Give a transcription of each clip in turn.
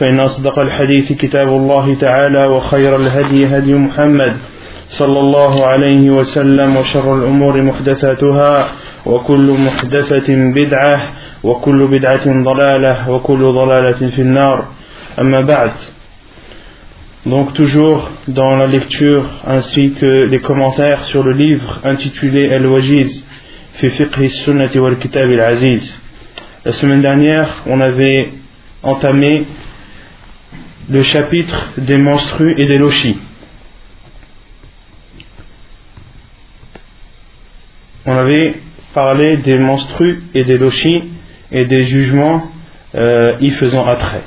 فإن أصدق الحديث كتاب الله تعالى وخير الهدي هدي محمد صلى الله عليه وسلم وشر الأمور محدثاتها وكل محدثة بدعة وكل بدعة ضلالة وكل ضلالة في النار أما بعد Donc toujours dans la lecture ainsi que les commentaires sur le livre intitulé Al-Wajiz fi fiqh sunnati wal kitab al-aziz. La semaine dernière, on avait entamé le chapitre des menstrues et des lochis. On avait parlé des menstrues et des lochis et des jugements euh, y faisant attrait.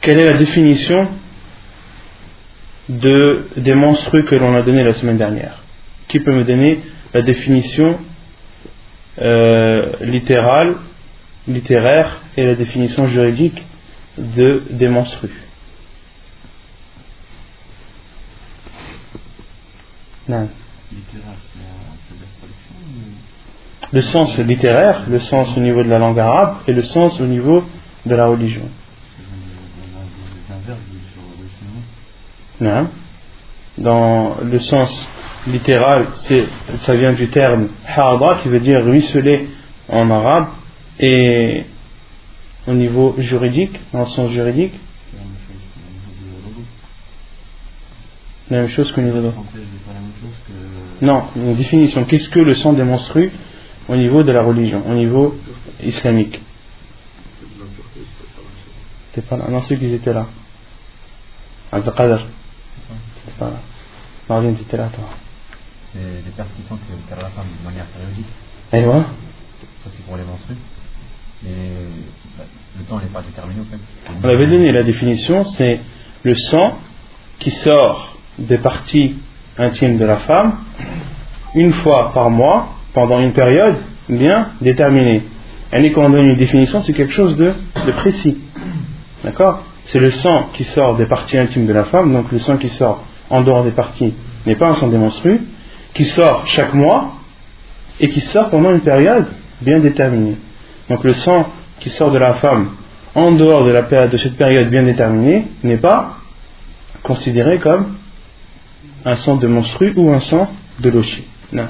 Quelle est la définition de, des menstrues que l'on a donné la semaine dernière? Qui peut me donner la définition euh, littérale, littéraire et la définition juridique de, des menstrues Non. Le sens littéraire, le sens au niveau de la langue arabe et le sens au niveau de la religion. Non. Dans le sens littéral, ça vient du terme harda qui veut dire ruisseler en arabe et au niveau juridique, dans le sens juridique, la même chose qu'au niveau de... Non, une définition. Qu'est-ce que le sang des menstrues au niveau de la religion, au niveau islamique? T'es pas là Non, ceux qui étaient là. Abdelkader. T'es pas là. Marvin, t'étais là, toi. C'est des personnes qui sentent que la femme de manière périodique. Et ouais Ça, c'est pour les menstrues. Bah, le temps n'est pas déterminé, au fait. On avait donné la définition c'est le sang qui sort des parties intimes de la femme une fois par mois pendant une période bien déterminée. Et quand on donne une définition, c'est quelque chose de, précis. D'accord? C'est le sang qui sort des parties intimes de la femme, donc le sang qui sort en dehors des parties n'est pas un sang des menstrues, qui sort chaque mois et qui sort pendant une période bien déterminée. Donc le sang qui sort de la femme en dehors de, la de cette période bien déterminée n'est pas considéré comme un sang de menstru ou un sang de lochi. Non.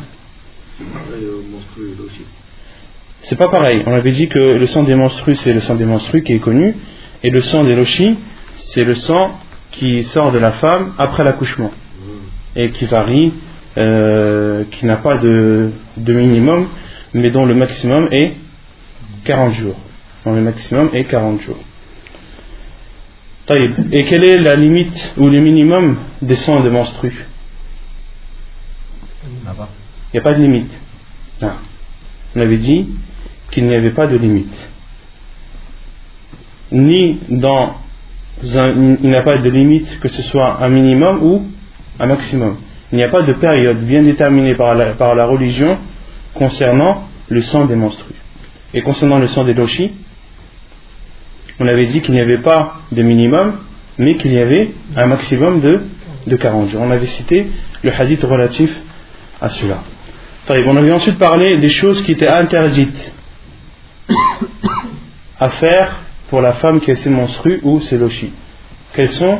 C'est pas pareil. On avait dit que le sang des menstrues, c'est le sang des menstrues qui est connu, et le sang des lochis, c'est le sang qui sort de la femme après l'accouchement, et qui varie, euh, qui n'a pas de minimum, mais dont le maximum est 40 jours. Dont le maximum est 40 jours. Et quelle est la limite ou le minimum des sangs de menstrues Il n'y a pas de limite. Non. On avait dit qu'il n'y avait pas de limite. Ni dans un, il n'y a pas de limite que ce soit un minimum ou un maximum. Il n'y a pas de période bien déterminée par la, par la religion concernant le sang des menstrues. Et concernant le sang des lochis, on avait dit qu'il n'y avait pas de minimum, mais qu'il y avait un maximum de, de 40 jours. On avait cité le hadith relatif à cela. On avait ensuite parlé des choses qui étaient interdites à faire pour la femme qui a ses menstrues ou ses lochis. Quelles sont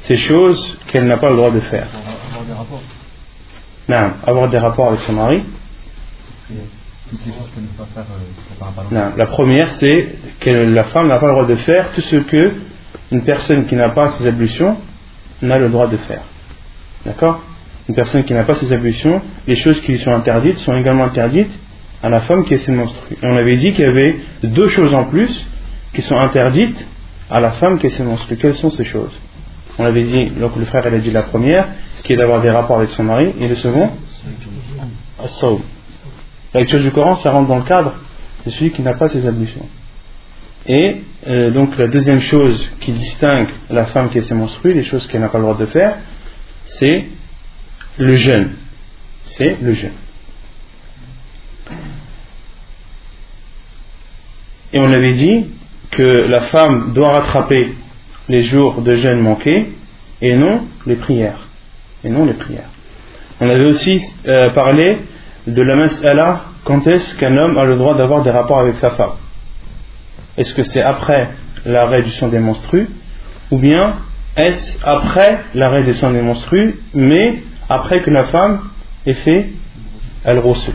ces choses qu'elle n'a pas le droit de faire Avoir des rapports. Non, avoir des rapports avec son mari. Toutes les choses qu'elle ne peut pas faire euh, par rapport à Non, la première, c'est que la femme n'a pas le droit de faire tout ce que une personne qui n'a pas ses ablutions n'a le droit de faire. D'accord? Une personne qui n'a pas ses ablutions, les choses qui lui sont interdites sont également interdites à la femme qui est ses menstrues. Et on avait dit qu'il y avait deux choses en plus qui sont interdites à la femme qui est ses menstrues. Quelles sont ces choses? On avait dit, donc le frère a dit la première, ce qui est d'avoir des rapports avec son mari, et le second? La lecture du Coran, ça rentre dans le cadre de celui qui n'a pas ses ablutions. Et euh, donc la deuxième chose qui distingue la femme qui est ses menstrues, les choses qu'elle n'a pas le droit de faire, c'est le jeûne. C'est le jeûne. Et on avait dit que la femme doit rattraper les jours de jeûne manqués et non les prières. Et non les prières. On avait aussi euh, parlé de la mas'ala quand est-ce qu'un homme a le droit d'avoir des rapports avec sa femme. Est-ce que c'est après l'arrêt du sang des menstrues ou bien est-ce après l'arrêt du sang des menstrues mais après que la femme ait fait elle rosse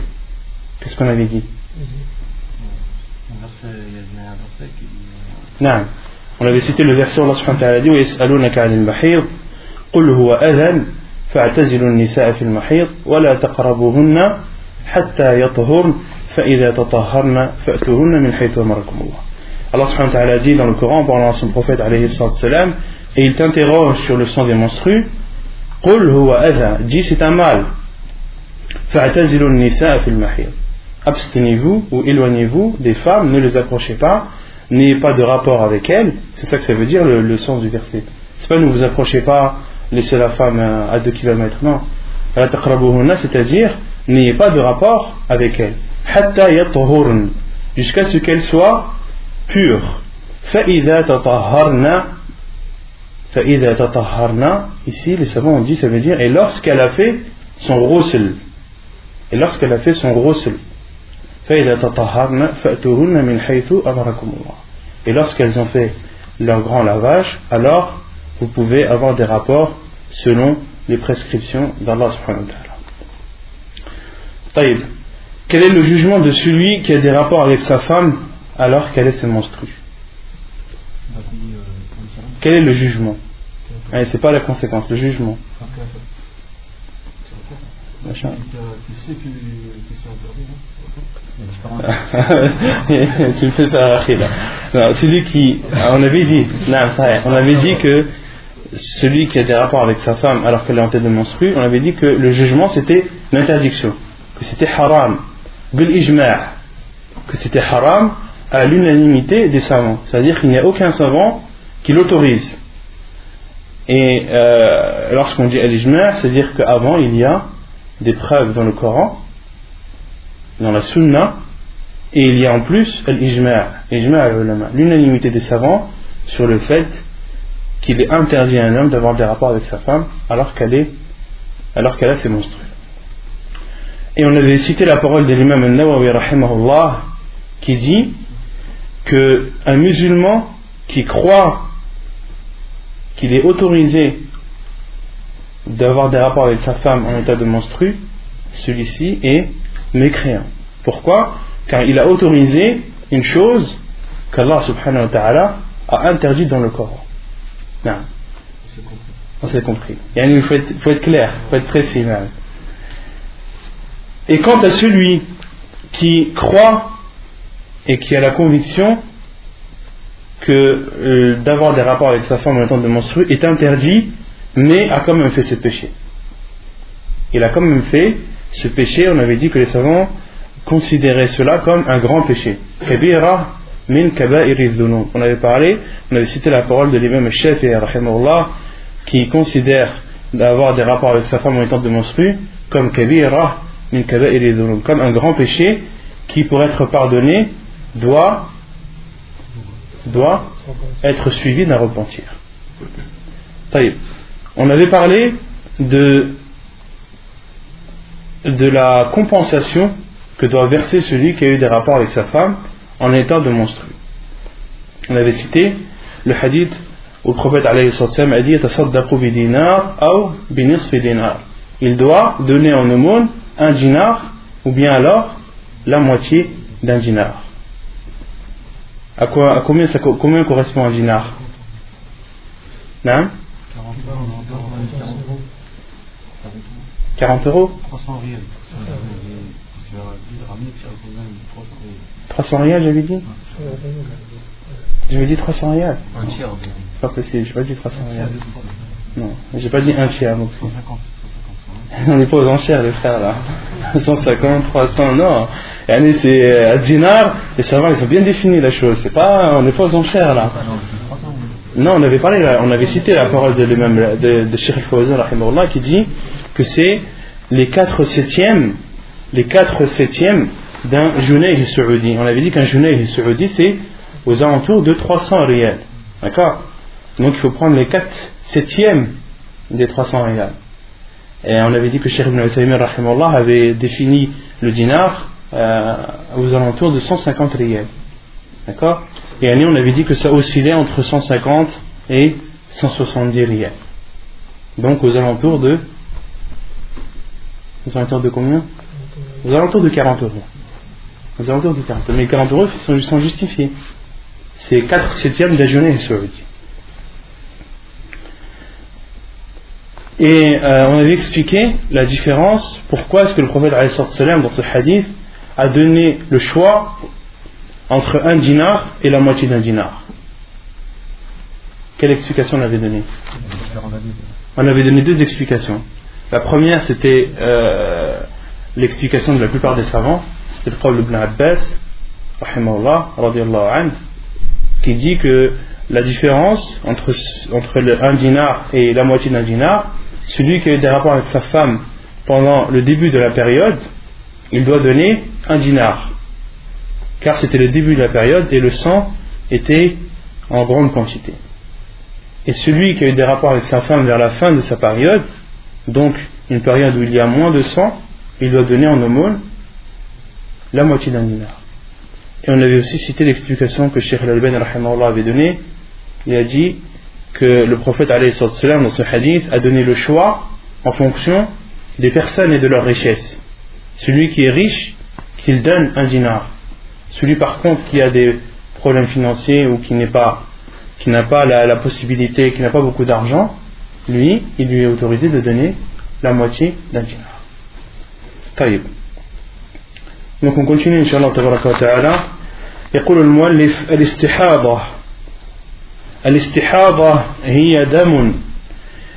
Qu'est-ce qu'on avait dit Non. On avait cité le verset où Allah subhanahu wa ta'ala dit ويسألونك عن المحيض قل هو أذن فاعتزلوا النساء في المحيض ولا تقربوهن حتى يطهرن فإذا تطهرن فأتوهن من حيث أمركم الله Allah subhanahu wa ta'ala dit dans le Coran, parlant à son prophète alayhi salam, et il t'interroge sur le sang des menstrues, قل هو أذى, dis c'est un mal. فاعتزلوا النساء في المحيض. Abstenez-vous ou éloignez-vous des femmes, ne les approchez pas, n'ayez pas de rapport avec elles. C'est ça que ça veut dire le, le sens du verset. C'est pas ne vous approchez pas, laissez la femme à 2 km, non. C'est-à-dire, n'ayez pas de rapport avec elle. Jusqu'à ce qu'elle soit pure. Ici, les savants ont dit, ça veut dire, et lorsqu'elle a fait son ghusl. Et lorsqu'elle a fait son ghusl. Et lorsqu'elles ont fait leur grand lavage, alors vous pouvez avoir des rapports selon les prescriptions d'Allah subhanahu wa. Quel est le jugement de celui qui a des rapports avec sa femme alors qu'elle est ses menstrues Quel est le jugement? Ce C'est pas la conséquence, le jugement. Tu me fais pas là. celui qui, on avait dit, on avait dit que celui qui a des rapports avec sa femme alors qu'elle est en tête de menstru, on avait dit que le jugement c'était l'interdiction, que c'était haram, que c'était haram à l'unanimité des savants. C'est-à-dire qu'il n'y a aucun savant qui l'autorise. Et euh, lorsqu'on dit al-ijma', c'est-à-dire qu'avant il y a des preuves dans le Coran, dans la Sunna, et il y a en plus al-ijma', l'unanimité des savants sur le fait qu'il est interdit à un homme d'avoir des rapports avec sa femme alors qu'elle est alors qu'elle a ses monstrues. Et on avait cité la parole de l'imam al-Nawawi rahimahullah qui dit que un musulman qui croit qu'il est autorisé d'avoir des rapports avec sa femme en état de monstru, celui-ci est mécréant. Pourquoi? Car il a autorisé une chose qu'Allah subhanahu wa ta'ala a interdite dans le Coran. Non. On s'est compris. Il faut être, faut être clair, il faut être précis. Et quant à celui qui croit et qui a la conviction que euh, d'avoir des rapports avec sa femme en temps de menstruer est interdit, mais a quand même fait ce péché. Il a quand même fait ce péché, on avait dit que les savants considéraient cela comme un grand péché. Min On avait parlé, on avait cité la parole de l'imam Shafi'i qui considère d'avoir des rapports avec sa femme en étant de menstru comme kabira comme un grand péché qui pour être pardonné doit doit être suivi d'un repentir. On avait parlé de de la compensation que doit verser celui qui a eu des rapports avec sa femme en état de monstrueux. On avait cité le hadith où le prophète a dit Il doit donner en aumône un dinar ou bien alors la moitié d'un dinar. À, quoi, à combien, ça, combien correspond un dinar? Non 40 euros 300 riels. 300 riels, j'avais dit J'avais dit 300 riels. Un tiers. C'est pas possible, j'ai pas dit 300 riels. Non, j'ai pas dit un tiers non plus. 150. On n'est pas aux enchères, les frères, là. 150, 300, non. Et c'est à dinar, les savants, ils ont bien défini la chose. C'est pas, on n'est pas aux enchères, là. Non, on avait parlé, on avait cité la parole de l'imam de, de Sheikh Fawzan, qui dit que c'est les 4 septièmes, les 4 septièmes d'un du saoudi. On avait dit qu'un du saoudi, c'est aux alentours de 300 réels. D'accord? Donc il faut prendre les 4 septièmes des 300 réels. Et on avait dit que Cheikh Ibn Taymiyyah avait défini le dinar euh, aux alentours de 150 réels. D'accord? Et on avait dit que ça oscillait entre 150 et 170 réels. Donc aux alentours de. Aux alentours de combien? Aux alentours de 40 euros. Aux alentours de 40 euros. Mais les 40 euros sont, sont justifiés. C'est 4 septièmes d'un journée saoudien. Et euh, on avait expliqué la différence, pourquoi est-ce que le prophète dans ce hadith a donné le choix entre un dinar et la moitié d'un dinar. Quelle explication on avait donnée? On avait donné deux explications. La première, c'était euh, l'explication de la plupart des savants, c'était le prophète Ibn Abbas, qui dit que la différence entre, entre le, un dinar et la moitié d'un dinar, celui qui a eu des rapports avec sa femme pendant le début de la période, il doit donner un dinar. Car c'était le début de la période et le sang était en grande quantité. Et celui qui a eu des rapports avec sa femme vers la fin de sa période, donc une période où il y a moins de sang, il doit donner en aumône la moitié d'un dinar. Et on avait aussi cité l'explication que Sheikh Al-Albani avait donnée. Il a dit que le prophète dans ce hadith a donné le choix en fonction des personnes et de leur richesse. Celui qui est riche, qu'il donne un dinar. Celui par contre qui a des problèmes financiers ou qui n'est pas qui n'a pas la, possibilité, qui n'a pas beaucoup d'argent, lui, il lui est autorisé de donner la moitié d'un dinar. طيب. Donc on continue inshallah tabaraka wa ta'ala. يقول المؤلف الاستحاضة الاستحاضة هي دم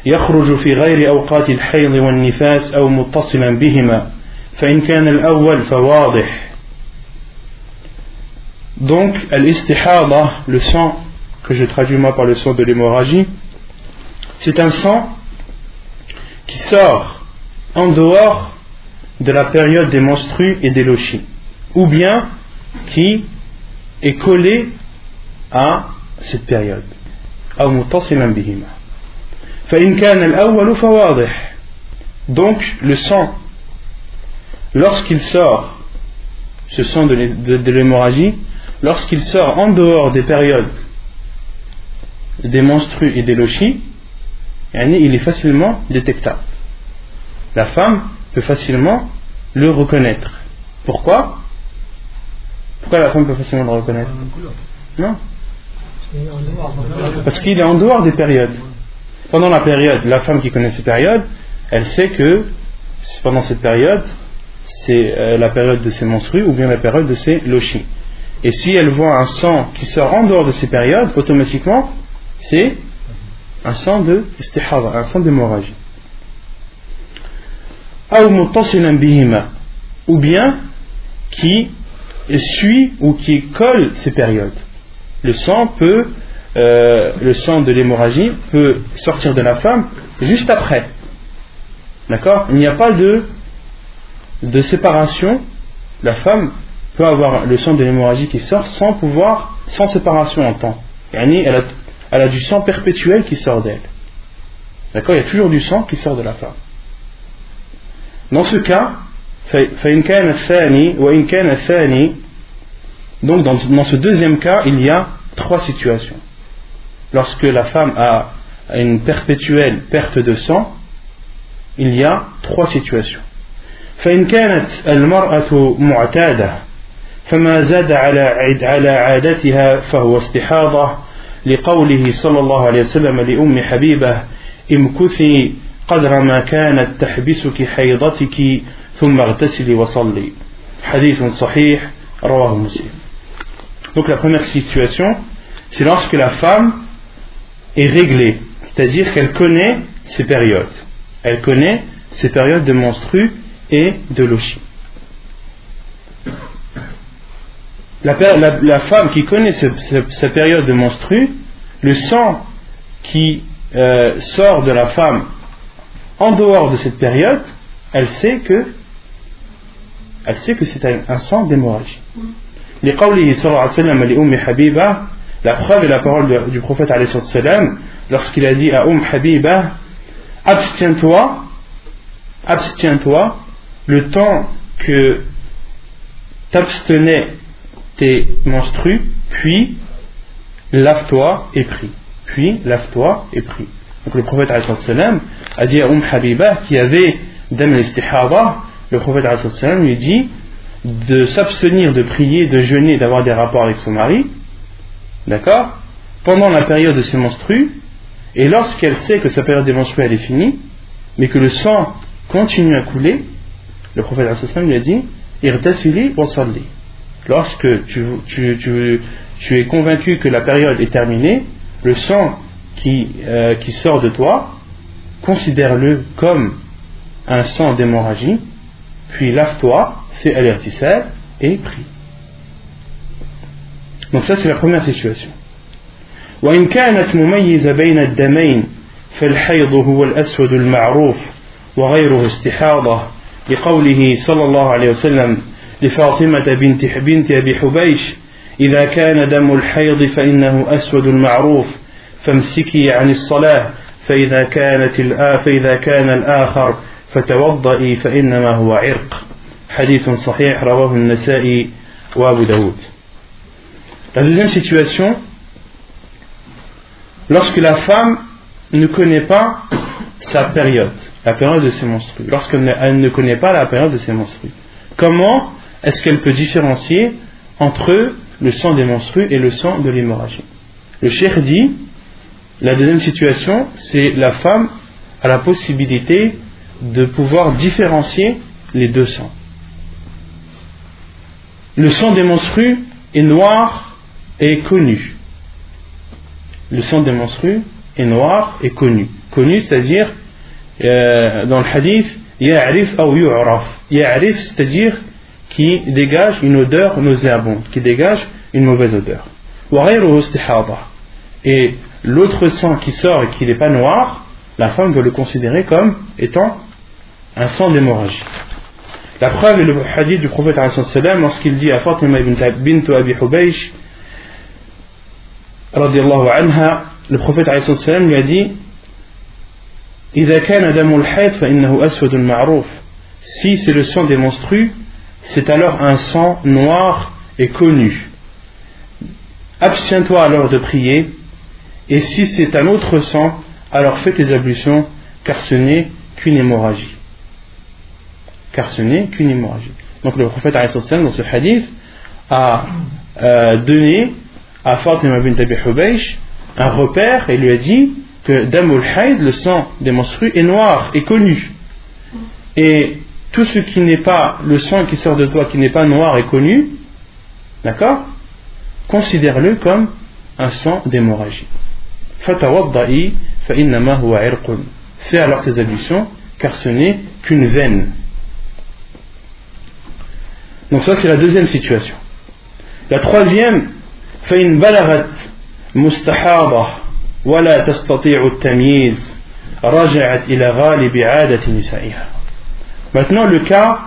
يخرج في غير أوقات الحيض والنفاس أو متصلا بهما فإن كان الأول فواضح Donc, al-istihada, le sang, que je traduis moi par le sang de l'hémorragie, c'est un sang qui sort en dehors de la période des menstrues et des lochis, ou bien qui est collé à cette période. Donc le sang, lorsqu'il sort, ce sang de l'hémorragie, lorsqu'il sort en dehors des périodes des menstrues et des lochis, il est facilement détectable. La femme peut facilement le reconnaître. Pourquoi? Pourquoi la femme peut facilement le reconnaître? Non? Parce qu'il est en dehors des périodes. Pendant la période, la femme qui connaît ces périodes, elle sait que pendant cette période, c'est euh, la période de ses menstrues ou bien la période de ses lochis. Et si elle voit un sang qui sort en dehors de ces périodes, automatiquement, c'est un sang de un sang d'hémorragie. Ou bien qui suit ou qui colle ces périodes le sang peut, euh, le sang de l'hémorragie peut sortir de la femme juste après. D'accord? Il n'y a pas de, de séparation. La femme peut avoir le sang de l'hémorragie qui sort sans pouvoir, sans séparation en temps. Elle a, elle a du sang perpétuel qui sort d'elle. D'accord? Il y a toujours du sang qui sort de la femme. Dans ce cas, donc dans, ce deuxième cas, il y a trois situations. Lorsque la femme a une perpétuelle perte de sang, il y a trois situations. فإن كانت المرأة معتادة فما زاد على على عادتها فهو استحاضة لقوله صلى الله عليه وسلم لأم حبيبة امكثي قدر ما كانت تحبسك حيضتك ثم اغتسلي وصلي حديث صحيح رواه مسلم donc la première situation, c'est lorsque la femme est réglée, c'est-à-dire qu'elle connaît ses périodes. Elle connaît ses périodes de menstru et de lochi. La, femme qui connaît sa période de menstru, le sang qui euh, sort de la femme en dehors de cette période, elle sait que que c'est un sang d'hémorragie les qawlihi sallallahu alayhi wa sallam li Umm la preuve est la parole du prophète alayhi sallam lorsqu'il a dit à Umm Habiba abstiens-toi, abstiens-toi, le temps que t'abstenais tes menstrues, puis lave-toi et prie. Puis lave-toi et prie. Donc le prophète sallam a dit à Umm Habiba qui avait dame le prophète sallam lui dit de s'abstenir de prier, de jeûner, d'avoir des rapports avec son mari, d'accord, pendant la période de ses menstrues, et lorsqu'elle sait que sa période des menstrues elle est finie, mais que le sang continue à couler, le prophète lui a dit Irtasili wa. Lorsque tu, tu, tu, tu, es convaincu que la période est terminée, le sang qui, euh, qui sort de toi, considère-le comme un sang d'hémorragie, puis lave-toi c'est al et prie. Donc ça c'est la première situation. وإن كانت مميزة بين الدمين فالحيض هو الأسود المعروف وغيره استحاضة لقوله صلى الله عليه وسلم لفاطمة بنت بنت أبي حبيش إذا كان دم الحيض فإنه أسود المعروف فامسكي عن الصلاة فإذا كانت فإذا كان الآخر فتوضئي فإنما هو عرق La deuxième situation, lorsque la femme ne connaît pas sa période, la période de ses menstrues, lorsqu'elle ne, connaît pas la période de ses menstrues, comment est-ce qu'elle peut différencier entre le sang des menstrues et le sang de l'hémorragie? Le cheikh dit, la deuxième situation, c'est la femme a la possibilité de pouvoir différencier les deux sangs le sang des menstrues est noir et connu. Le sang des menstrues est noir et connu. Connu, c'est-à-dire, euh, dans le hadith, ya'rif ou yu'raf. Ya'rif, c'est-à-dire qui dégage une odeur nauséabonde, qui dégage une mauvaise odeur. Et l'autre sang qui sort et qui n'est pas noir, la femme doit le considérer comme étant un sang d'hémorragie. La preuve est le hadith du prophète lorsqu'il dit à Fatima bint Abi Hubaysh anha, le prophète lui a dit إذا كان دم الحيض فإنه أسود معروف Si c'est le sang des menstrues, c'est alors un sang noir et connu. Abstiens-toi alors de prier, et si c'est un autre sang, alors fais tes ablutions, car ce n'est qu'une hémorragie car ce n'est qu'une hémorragie. Donc le prophète dans ce hadith a euh, donné à Fatima bint Abi Hubaysh un repère et lui a dit que Damul Haid, le sang des menstrues, est noir, est connu. Et tout ce qui n'est pas le sang qui sort de toi, qui n'est pas noir et connu, d'accord? Considère-le comme un sang d'hémorragie. Fatawadda'i fa huwa Fais alors tes ablutions, car ce n'est qu'une veine. Donc ça c'est la deuxième situation. La troisième, فإن بلغت مستحاضة ولا تستطيع التمييز رجعت إلى غالب عادة نسائها. Maintenant le cas,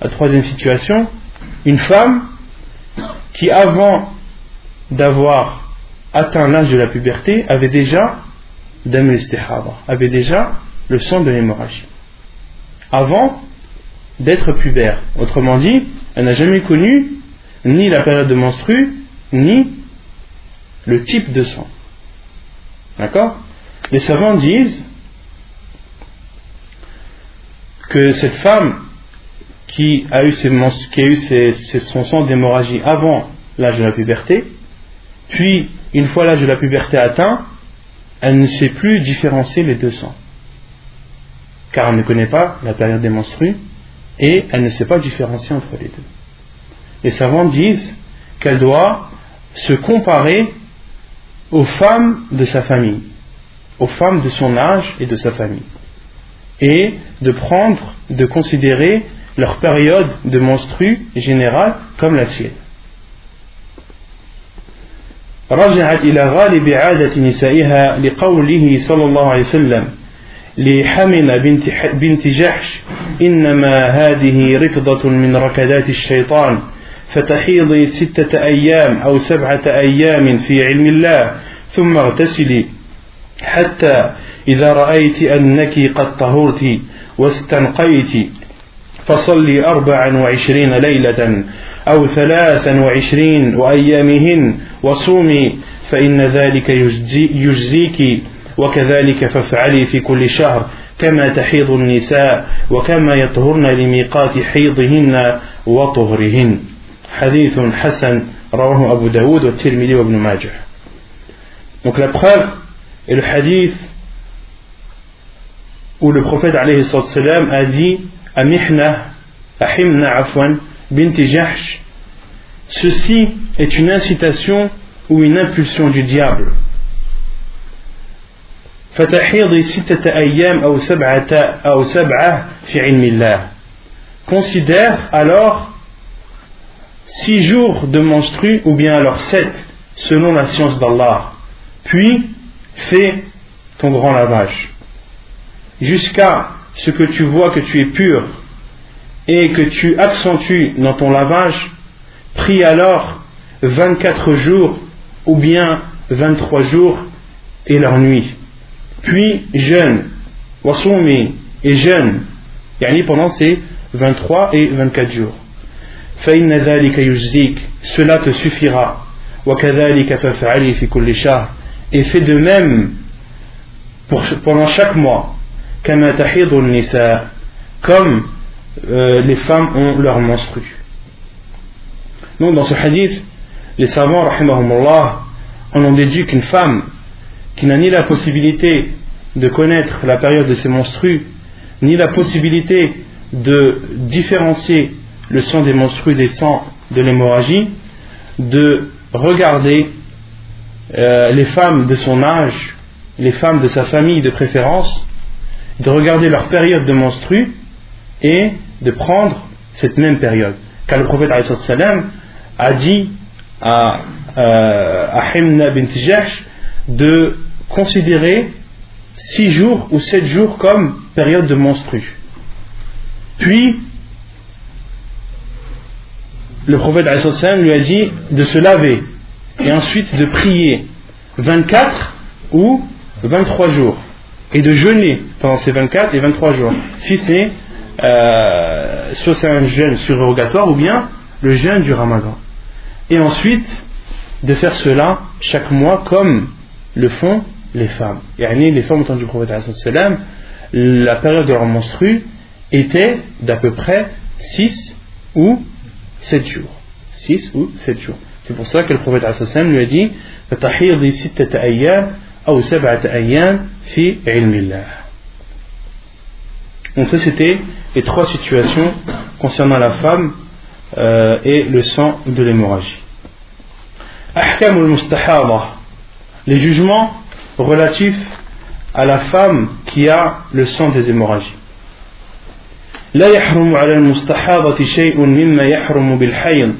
la troisième situation, une femme qui avant d'avoir atteint l'âge de la puberté avait déjà avait déjà le sang de l'hémorragie. Avant d'être pubère. Autrement dit, elle n'a jamais connu ni la période de menstru, ni le type de sang. D'accord? Les savants disent que cette femme qui a eu, qui son sang d'hémorragie avant l'âge de la puberté, puis une fois l'âge de la puberté atteint, elle ne sait plus différencier les deux sangs. Car elle ne connaît pas la période des menstrues et elle ne sait pas différencier entre les deux. Les savants disent qu'elle doit se comparer aux femmes de sa famille, aux femmes de son âge et de sa famille, et de prendre, de considérer leur période de menstru générale comme la sienne. رجعت إلى غالب عادة نسائها لقوله صلى الله عليه وسلم لحمل بنت, بنت جحش. إنما هذه ركضة من ركضات الشيطان فتحيضي ستة أيام أو سبعة أيام في علم الله ثم اغتسلي. حتى إذا رأيت أنك قد طهرت واستنقيت فصلي أربعا وعشرين ليلة أو ثلاثا وعشرين وأيامهن وصومي فإن ذلك يجزيك وكذلك فافعلي في كل شهر كما تحيض النساء وكما يطهرن لميقات حيضهن وطهرهن حديث حسن رواه أبو داود والترمذي وابن ماجه Donc la preuve est le hadith où le prophète alayhi salam a dit à Mihna, à Himna Afwan, bint Jahsh, ceci est une incitation ou une impulsion du diable. فتحيضي ستة أيام أو سبعة أو سبعة في علم الله. Considère alors six jours de menstru ou bien alors sept selon la science d'Allah. Puis fais ton grand lavage jusqu'à ce que tu vois que tu es pur et que tu accentues dans ton lavage, prie alors 24 jours ou bien 23 jours et leur nuit. Puis jeûne, wasumi et jeûne, yani pendant ces 23 et 24 jours. Cela te suffira. Et fais de même pour, pendant chaque mois. Comme euh, les femmes ont leur menstru. Donc dans ce hadith, les savants, rahimahumullah, en ont déduit qu'une femme qui n'a ni la possibilité de connaître la période de ses menstrues, ni la possibilité de différencier le sang des menstrues des sangs de l'hémorragie, de regarder euh, les femmes de son âge, les femmes de sa famille de préférence, de regarder leur période de menstrues et de prendre cette même période. Car le prophète a dit à, euh, à Himna bint Jahsh de considérer six jours ou sept jours comme période de menstru. Puis, le prophète lui a dit de se laver et ensuite de prier 24 ou 23 jours et de jeûner pendant ces 24 et 23 jours. Si c'est euh, c'est un jeûne surrogatoire ou bien le jeûne du ramadan. Et ensuite de faire cela chaque mois comme le font les femmes. Yani les femmes au temps du prophète la période de leur menstru était d'à peu près 6 ou 7 jours. 6 ou 7 jours. C'est pour ça que le prophète lui a dit Donc ça c'était les trois situations concernant la femme euh, et le sang de l'hémorragie Les jugements relatifs à la femme qui a le sang des hémorragies. لا يحرم على المستحاضة شيء مما يحرم بالحيض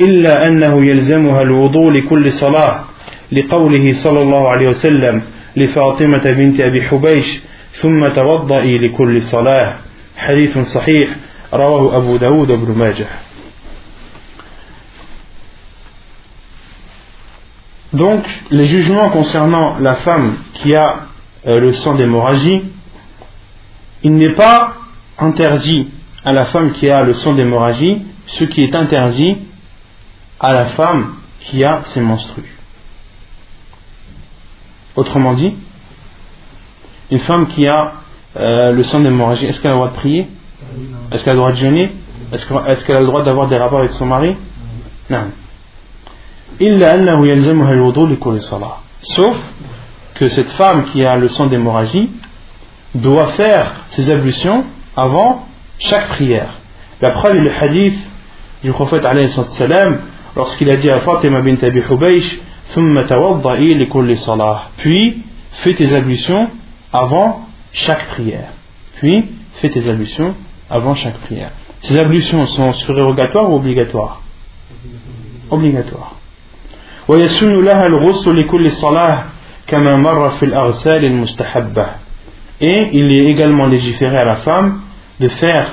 إلا أنه يلزمها الوضوء لكل صلاة لقوله صلى الله عليه وسلم لفاطمة بنت أبي حبيش ثم توضئي لكل صلاة حديث صحيح رواه أبو داود بن ماجه Donc, les jugements concernant la femme qui a euh, le sang d'hémorragie, il n'est pas interdit à la femme qui a le sang d'hémorragie. Ce qui est interdit à la femme qui a ses menstrues. Autrement dit, une femme qui a euh, le sang d'hémorragie, est-ce qu'elle a le droit de prier? Est-ce qu'elle a le droit de jeûner? Est-ce qu'elle a le droit d'avoir des rapports avec son mari? Non. Sauf que cette femme qui a le sang d'hémorragie doit faire ses ablutions avant chaque prière. La preuve est le hadith du prophète lorsqu'il a dit à Fatima bint Abi Hubaysh puis fais tes ablutions avant chaque prière. Puis fais tes ablutions avant chaque prière. Ces ablutions sont surérogatoires ou obligatoires? Obligatoires. ويسن لها الغسل لكل صلاة كما مر في الأغسال المستحبة et il est également légiféré à la femme de faire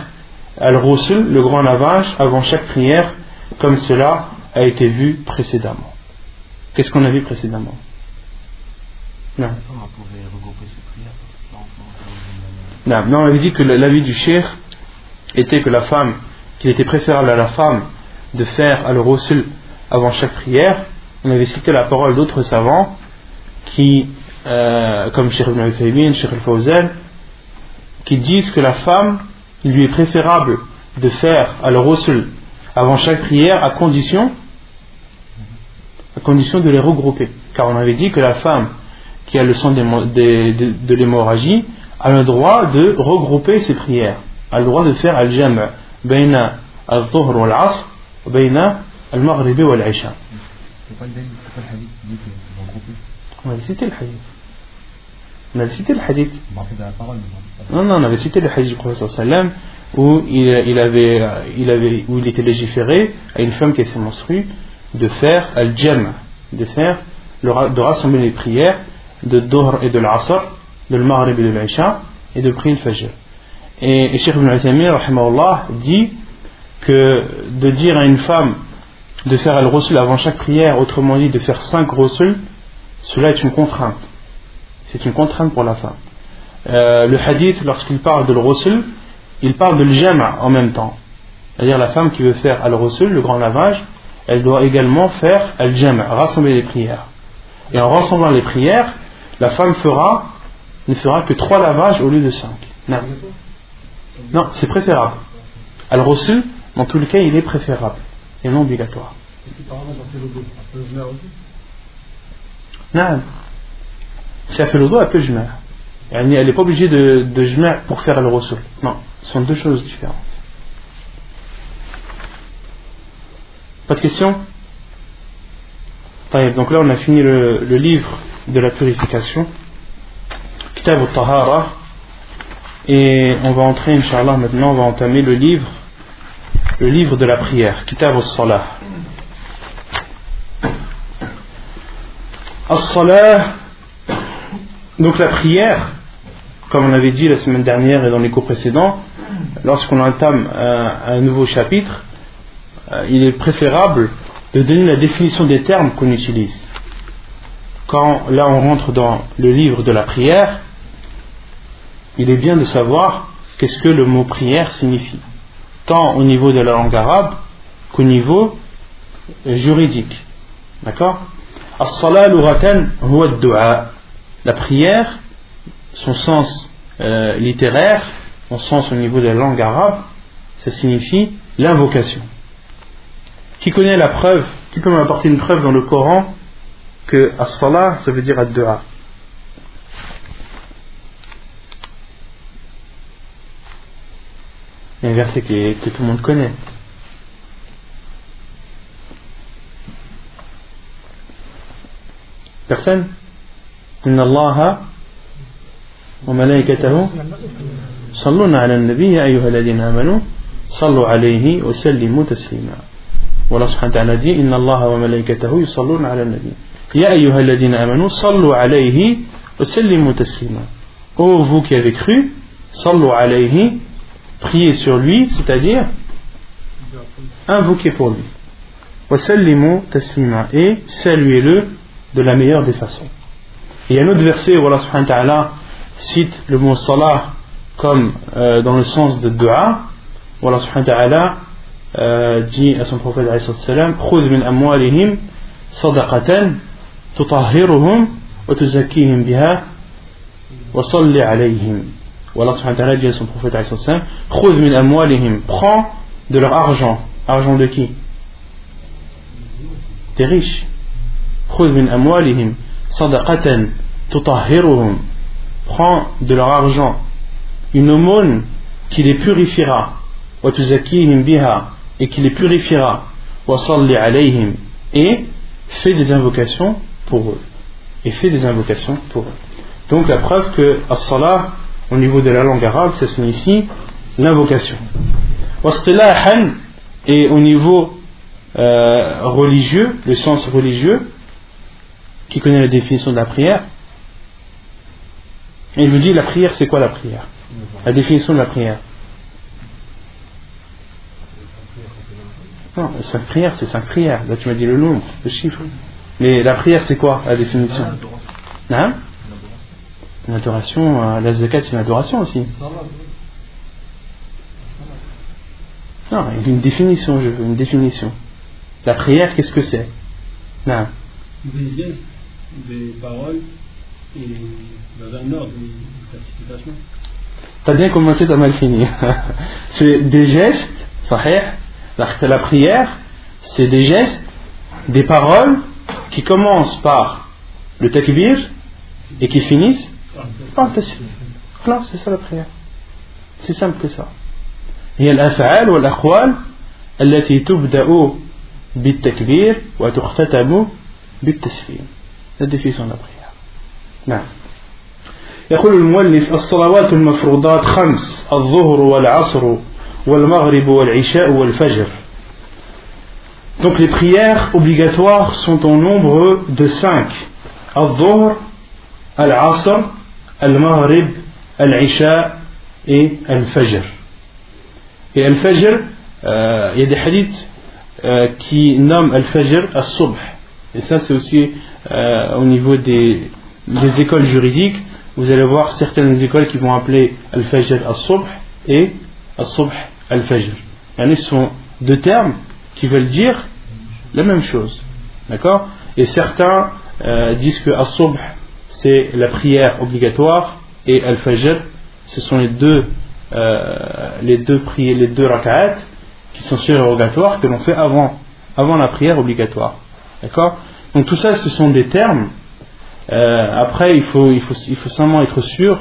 al-ghusl, le grand lavage, avant chaque prière, comme cela a été vu précédemment. Qu'est-ce qu'on a vu précédemment Non. Non, non, on avait dit que l'avis du cher était que la femme, qu'il était préférable à la femme de faire al-ghusl avant chaque prière. on avait cité la parole d'autres savants qui euh, comme Sheikh Ibn Uthaymin, Sheikh Al-Fawzan, qui disent que la femme, il lui est préférable de faire al-Rusul avant chaque prière à condition, à condition de les regrouper. Car on avait dit que la femme qui a le sang de, l'hémorragie a le droit de regrouper ses prières, a le droit de faire al-Jam' al-Dhuhr wal-Asr, al-Maghrib wal-Isha. C'est pas le hadith qui dit que regrouper On va citer le hadith. On avait cité le hadith. Non, non, on avait cité le hadith du prophète sallam où il, il, avait, il avait, où il était légiféré à une femme qui s'est menstruée de faire al-jam, de faire, de rassembler les prières de Dohr et de l'Asr, de l'Maghrib et de l'Aisha, et de prier le Fajr. Et, et Cheikh Ibn Uthaymin, dit que de dire à une femme de faire al-Rusul avant chaque prière, autrement dit de faire cinq Rusul, cela est une contrainte. C'est une contrainte pour la femme. Euh, le hadith, lorsqu'il parle de l'rusul, il parle de l'jama en même temps. C'est-à-dire la femme qui veut faire al-rusul, le grand lavage, elle doit également faire al-jama, rassembler les prières. Et en rassemblant les prières, la femme fera, ne fera que trois lavages au lieu de cinq. Non, c'est préférable. Al-rusul, dans tous les cas, il est préférable et non obligatoire. Non. Si elle fait le dos, elle peut jma'. Elle n'est pas obligée de, de pour faire le rossul. Non, ce sont deux choses différentes. Pas de questions? Donc là, on a fini le, livre de la purification. Kitab al-Tahara. Et on va entrer, Inch'Allah, maintenant, on va entamer le livre, le livre de la prière. Kitab al-Salah. As-Salah donc la prière, comme on avait dit la semaine dernière et dans les cours précédents, lorsqu'on entame un, nouveau chapitre, euh, il est préférable de donner la définition des termes qu'on utilise. Quand là on rentre dans le livre de la prière, il est bien de savoir qu'est-ce que le mot prière signifie, tant au niveau de la langue arabe qu'au niveau juridique. D'accord la prière, son sens euh, littéraire, son sens au niveau de la langue arabe, ça signifie l'invocation. Qui connaît la preuve Qui peut m'apporter une preuve dans le Coran que as-salah, ça veut dire ad-dua? Il y a un verset que, que tout le monde connaît. Personne إن الله وملائكته صلون على النبي يا أيها الذين آمنوا صلوا عليه وسلموا تسليما والله سبحانه وتعالى dit إن الله وملائكته يصلون على النبي يا أيها الذين آمنوا صلوا عليه وسلموا تسليما Ô vous qui avez cru, صلوا عليه, prier sur lui, c'est-à-dire invoquer pour lui. Et saluez-le de la meilleure des façons. Et il y a un autre verset où Allah subhanahu wa ta'ala cite le mot salah comme euh, dans le sens de dua. Où Allah subhanahu wa ta'ala euh, dit à son prophète Khudh min amwalihim sadaqatan tutahhiruhum wa tuzakihim biha wa salli alayhim. Ou Allah subhanahu wa dit à son prophète Prends de leur argent. Argent de qui? Des riches. Prends de leur argent une aumône qui les purifiera. Et qui les purifiera. Et fais des invocations pour eux. Et fais des invocations pour eux. Donc la preuve que as-salah au niveau de la langue arabe, ça signifie l'invocation. Et au niveau euh, religieux, le sens religieux, qui connaît la définition de la prière, il vous dit la prière, c'est quoi la prière? La définition de la prière. Non, cinq prières, c'est cinq prières. Là, tu m'as dit le nombre, le chiffre. Mais la prière, c'est quoi la définition? Hein une adoration, euh, la zakat, c'est une adoration aussi. Non, il y a une définition, je veux une définition. La prière, qu'est-ce que c'est? Non. Des gestes, des paroles et dans un ordre, une classification. T'as bien commencé, t'as mal fini. c'est des gestes, sahih. La, la prière, c'est des gestes, des paroles qui commencent par le takbir et qui finissent par le tasbih. Non, c'est ça la prière. C'est simple que ça. هي الأفعال والأقوال التي تبدأ بالتكبير وتختتم بالتسليم. La définition de la prière. نعم. يقول المؤلف الصلوات المفروضات خمس الظهر والعصر والمغرب والعشاء والفجر Donc les prières obligatoires sont au nombre de cinq. Al-Dhuhr, Al-Asr, Al-Maghrib, Al-Isha et Al-Fajr. Et Al-Fajr, euh, il y a des hadiths euh, qui nomment Al-Fajr Al-Subh. Et ça c'est aussi euh, au niveau des, des écoles juridiques. Vous allez voir certaines écoles qui vont appeler Al-Fajr Al-Subh et Al-Subh Al-Fajr. Ce sont deux termes qui veulent dire la même chose. D'accord? Et certains disent que As-Subh c'est la prière obligatoire et Al-Fajr ce sont les deux, euh, deux prières, les deux rak'at qui sont surrogatoires que l'on fait avant, avant la prière obligatoire. D'accord? Donc tout ça ce sont des termes. Euh, après il faut, il, faut, il faut seulement être sûr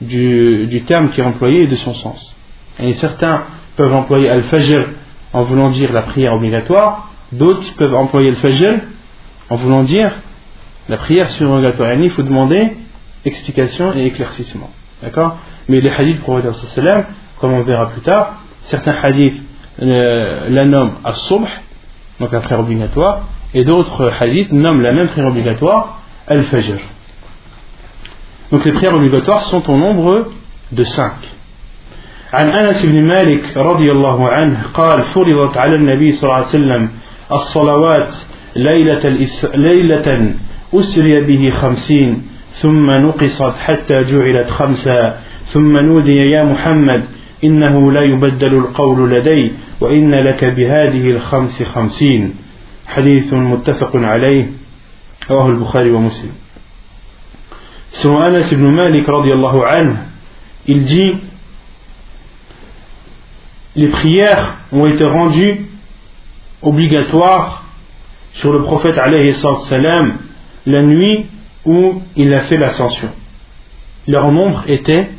du, du terme qui est employé et de son sens. Et certains peuvent employer Al-Fajr en voulant dire la prière obligatoire, d'autres peuvent employer le fajr en voulant dire la prière surrogatoire. Il faut demander explication et éclaircissement. D'accord Mais les hadiths prophète comme on verra plus tard, certains hadiths euh, la nomment as-subh, donc la prière obligatoire, et d'autres hadiths nomment la même prière obligatoire al-fajr. Donc les prières obligatoires sont au nombre de cinq. عن أنس بن مالك رضي الله عنه قال فرضت على النبي صلى الله عليه وسلم الصلوات ليلة, الإس... ليلة أسري به خمسين ثم نقصت حتى جعلت خمسا ثم نودي يا محمد إنه لا يبدل القول لدي وإن لك بهذه الخمس خمسين. حديث متفق عليه رواه البخاري ومسلم. Selon Anas ibn Malik radiallahu anhu, il dit les prières ont été rendues obligatoires sur le prophète salam la nuit où il a fait l'ascension. Leur nombre était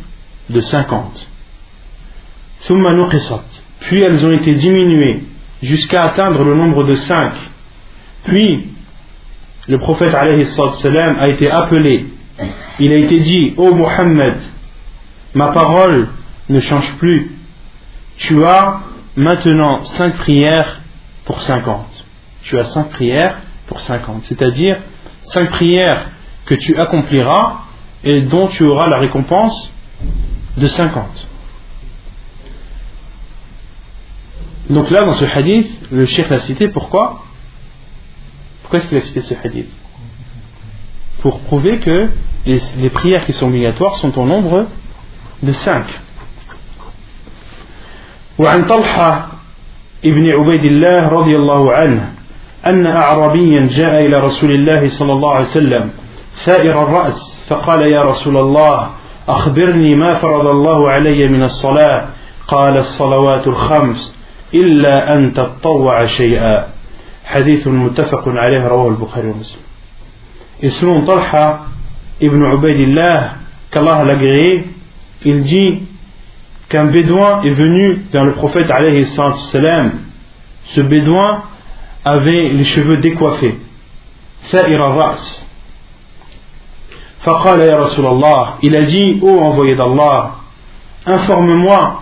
de 50. Puis elles ont été diminuées jusqu'à atteindre le nombre de 5. Puis le prophète a été appelé. Il a été dit Ô oh Muhammad, ma parole ne change plus tu as maintenant 5 prières pour 50. Tu as 5 prières pour 50. C'est-à-dire 5 prières que tu accompliras et dont tu auras la récompense de 50. Donc là, dans ce hadith, le cheikh l'a cité, pourquoi Pourquoi est-ce qu'il a cité ce hadith Pour prouver que les, les, prières qui sont obligatoires sont au nombre de 5. وعن طلحة ابن عبيد الله رضي الله عنه أن أعرابيا جاء إلى رسول الله صلى الله عليه وسلم ثائر الرأس فقال يا رسول الله أخبرني ما فرض الله علي من الصلاة. قال الصلوات الخمس إلا أن تطوع شيئا. حديث متفق عليه رواه البخاري ومسلم. selon Talha ibn Ubaidillah, qu'Allah l'a agréé, il dit qu'un bédouin est venu vers le prophète alayhi salam. Ce bédouin avait les cheveux décoiffés. Il a dit ô oh, envoyé d'Allah informe-moi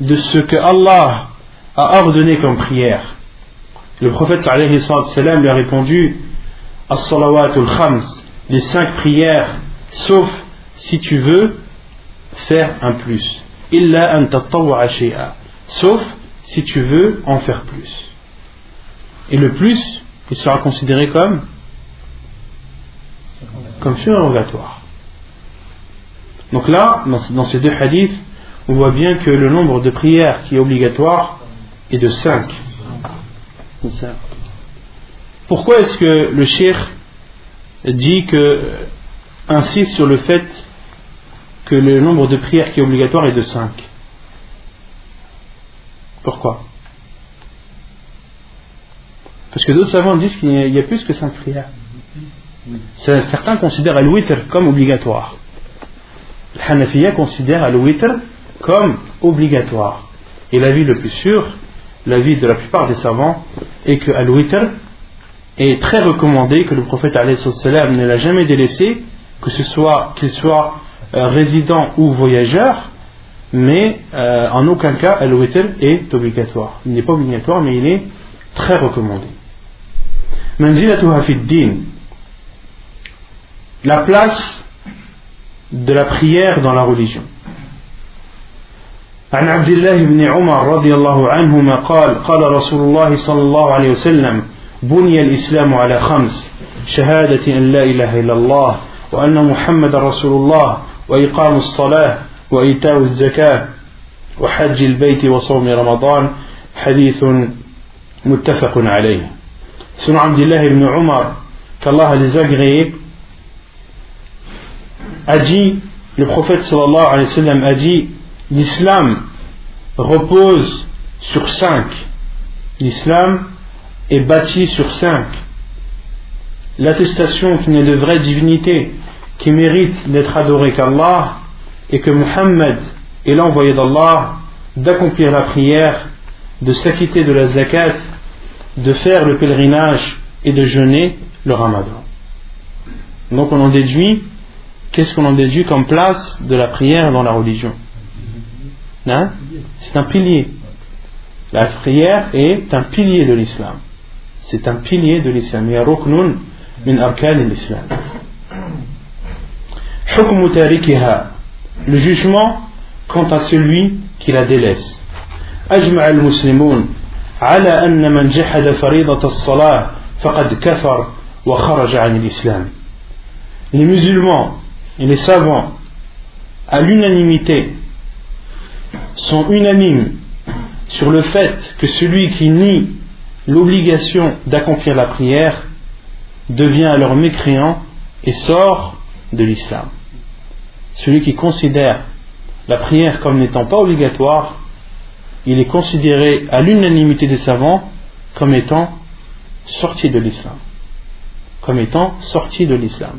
de ce que Allah a ordonné comme prière. Le prophète alayhi lui a répondu as-salawatul khams les cinq prières sauf si tu veux faire un plus. Illa an shay'a sauf si tu veux en faire plus et le plus il sera considéré comme comme surrogatoire. Donc là, dans, ces deux hadiths, on voit bien que le nombre de prières qui est obligatoire est de 5. Pourquoi est-ce que le cheikh dit que insiste sur le fait que le nombre de prières qui est obligatoire est de 5 Pourquoi? Parce que d'autres savants disent qu'il y a plus que 5 prières. Certains considèrent al-witr comme obligatoire. Hanafiya considère al-witr comme obligatoire. Et l'avis le plus sûr, l'avis de la plupart des savants, est que al-witr est très recommandé, que le prophète ne l'a jamais délaissé, que ce soit qu'il soit euh, résident ou voyageur, mais euh, en aucun cas al-witr est obligatoire. Il n'est pas obligatoire, mais il est très recommandé. Manzilatuha fi din la place de la prière dans la religion. عن عبد الله بن عمر رضي الله عنهما قال قال رسول الله صلى الله عليه وسلم بني الإسلام على خمس شهادة أن لا إله إلا الله وأن محمد رسول الله وإقام الصلاة وإيتاء الزكاة وحج البيت وصوم رمضان. حديث متفق عليه. Selon Abdullah ibn Omar, qu'Allah les agréé, a dit, le prophète sallallahu alayhi wa sallam a dit, l'islam repose sur cinq. L'islam est bâti sur cinq. L'attestation qu'il n'est de vraie divinité, qui mérite d'être adorée qu'Allah, et que Muhammad est l'envoyé d'Allah, d'accomplir la prière, de s'acquitter de la zakat, de faire le pèlerinage et de jeûner le ramadan. Donc on en déduit, qu'est-ce qu'on en déduit comme place de la prière dans la religion? Hein C'est un pilier. La prière est un pilier de l'islam. C'est un pilier de l'islam. Il y a ruknun min arkan l'islam. Le jugement quant à celui qui la délaisse. al-muslimun على أن من جحد فريضة الصلاة فقد كفر وخرج عن الإسلام. Les musulmans et les savants, à l'unanimité, sont unanimes sur le fait que celui qui nie l'obligation d'accomplir la prière devient alors mécréant et sort de l'islam. Celui qui considère la prière comme n'étant pas obligatoire, il est considéré à l'unanimité des savants comme étant sorti de l'islam. Comme étant sorti de l'islam.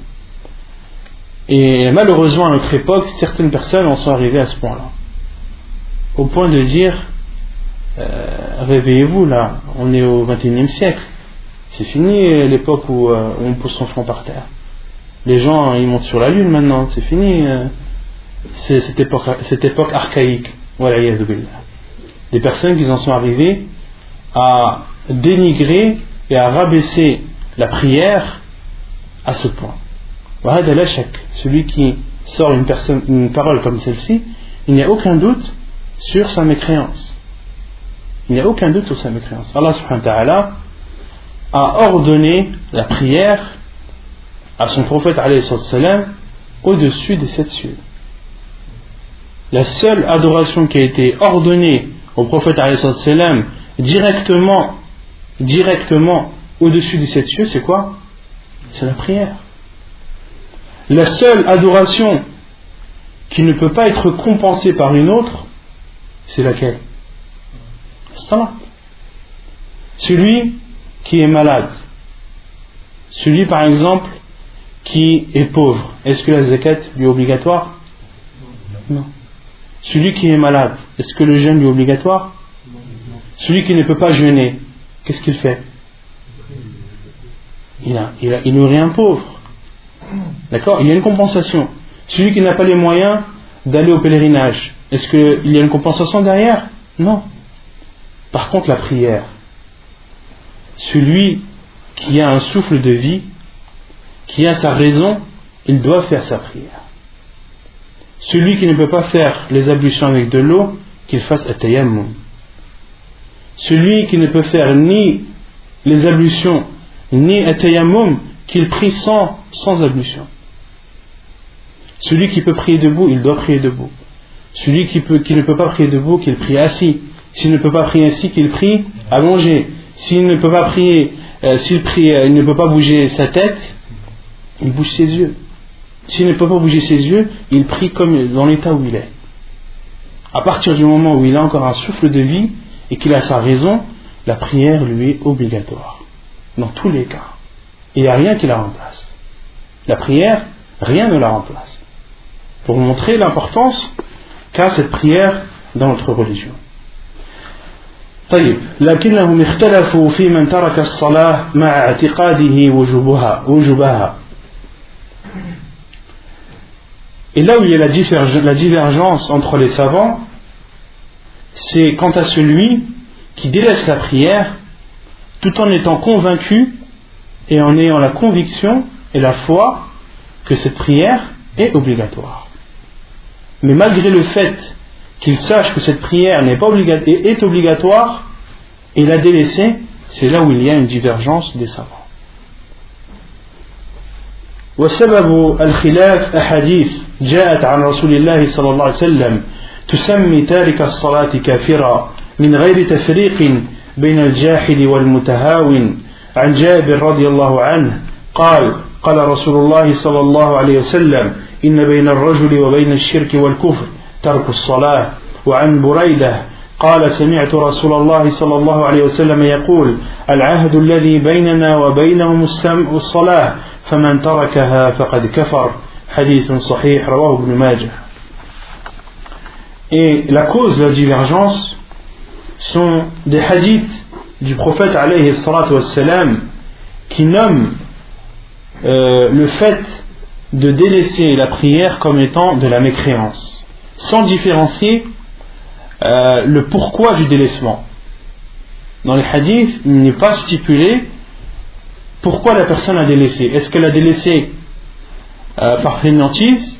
Et malheureusement, à notre époque, certaines personnes en sont arrivées à ce point-là. Au point de dire euh, Réveillez-vous là, on est au XXIe siècle. C'est fini l'époque où euh, on pousse son front par terre. Les gens, ils montent sur la lune maintenant, c'est fini. Euh, c'est cette époque, cette époque archaïque. Voilà, Des personnes qui en sont arrivées à dénigrer et à rabaisser la prière à ce point celui qui sort une, parole comme celle-ci, il n'y a aucun doute sur sa mécréance. Il n'y a aucun doute sur sa mécréance. Allah subhanahu wa ta'ala a ordonné la prière à son prophète au-dessus des sept cieux. La seule adoration qui a été ordonnée au prophète directement, directement au-dessus des sept cieux, c'est quoi? C'est la prière. La seule adoration qui ne peut pas être compensée par une autre, c'est laquelle? Salat. Celui qui est malade, celui par exemple qui est pauvre, est-ce que la zakat lui est obligatoire? Non. Celui qui est malade, est-ce que le jeûne lui est obligatoire? Celui qui ne peut pas jeûner, qu'est-ce qu'il fait? Il, a, il, nourrit un pauvre. D'accord? Il y a une compensation. Celui qui n'a pas les moyens d'aller au pèlerinage, est-ce qu'il y a une compensation derrière? Non. Par contre, la prière. Celui qui a un souffle de vie, qui a sa raison, il doit faire sa prière. Celui qui ne peut pas faire les ablutions avec de l'eau, qu'il fasse atayammum. Celui qui ne peut faire ni les ablutions ni atayammum, qu'il prie sans, sans ablution. Celui qui peut prier debout, il doit prier debout. Celui qui ne peut pas prier debout, qu'il prie assis. S'il ne peut pas prier assis, qu'il prie allongé. S'il ne peut pas prier, euh, s'il prie, euh, il ne peut pas bouger sa tête, il bouge ses yeux. S'il ne peut pas bouger ses yeux, il prie comme dans l'état où il est. À partir du moment où il a encore un souffle de vie et qu'il a sa raison, la prière lui est obligatoire. Dans tous les cas. Il n'y a rien qui la remplace. La prière, rien ne la remplace. Pour montrer l'importance qu'a cette prière dans notre religion. طيب لكنهم اختلفوا في من ترك الصلاة مع اعتقاده وجوبها وجوبها Et là où il y a la divergence entre les savants, c'est quant à celui qui délaisse la prière tout en étant convaincu et en ayant la conviction et la foi que cette prière est obligatoire. Mais malgré le fait qu'il sache que cette prière n'est pas obligatoire, est obligatoire, et l'a délaissée, c'est là où il y a une divergence des savants. وسبب الخلاف أحاديث جاءت عن رسول الله صلى الله عليه وسلم تسمي تارك الصلاة كافرا من غير تفريق بين الجاحد والمتهاون. عن جابر رضي الله عنه قال قال رسول الله صلى الله عليه وسلم إن بين الرجل وبين الشرك والكفر ترك الصلاة. وعن بريدة قال سمعت رسول الله صلى الله عليه وسلم يقول العهد الذي بيننا وبينهم الصلاة فمن تركها فقد كفر حديث صحيح رواه ابن ماجه Et la cause de la divergence sont des hadiths du prophète alayhi wassalam, qui nomment euh, le fait de délaisser la prière comme étant de la mécréance, sans différencier euh, le pourquoi du délaissement. Dans les hadiths, il n'est pas stipulé pourquoi la personne a délaissé? Est-ce qu'elle a délaissé euh, par fainéantise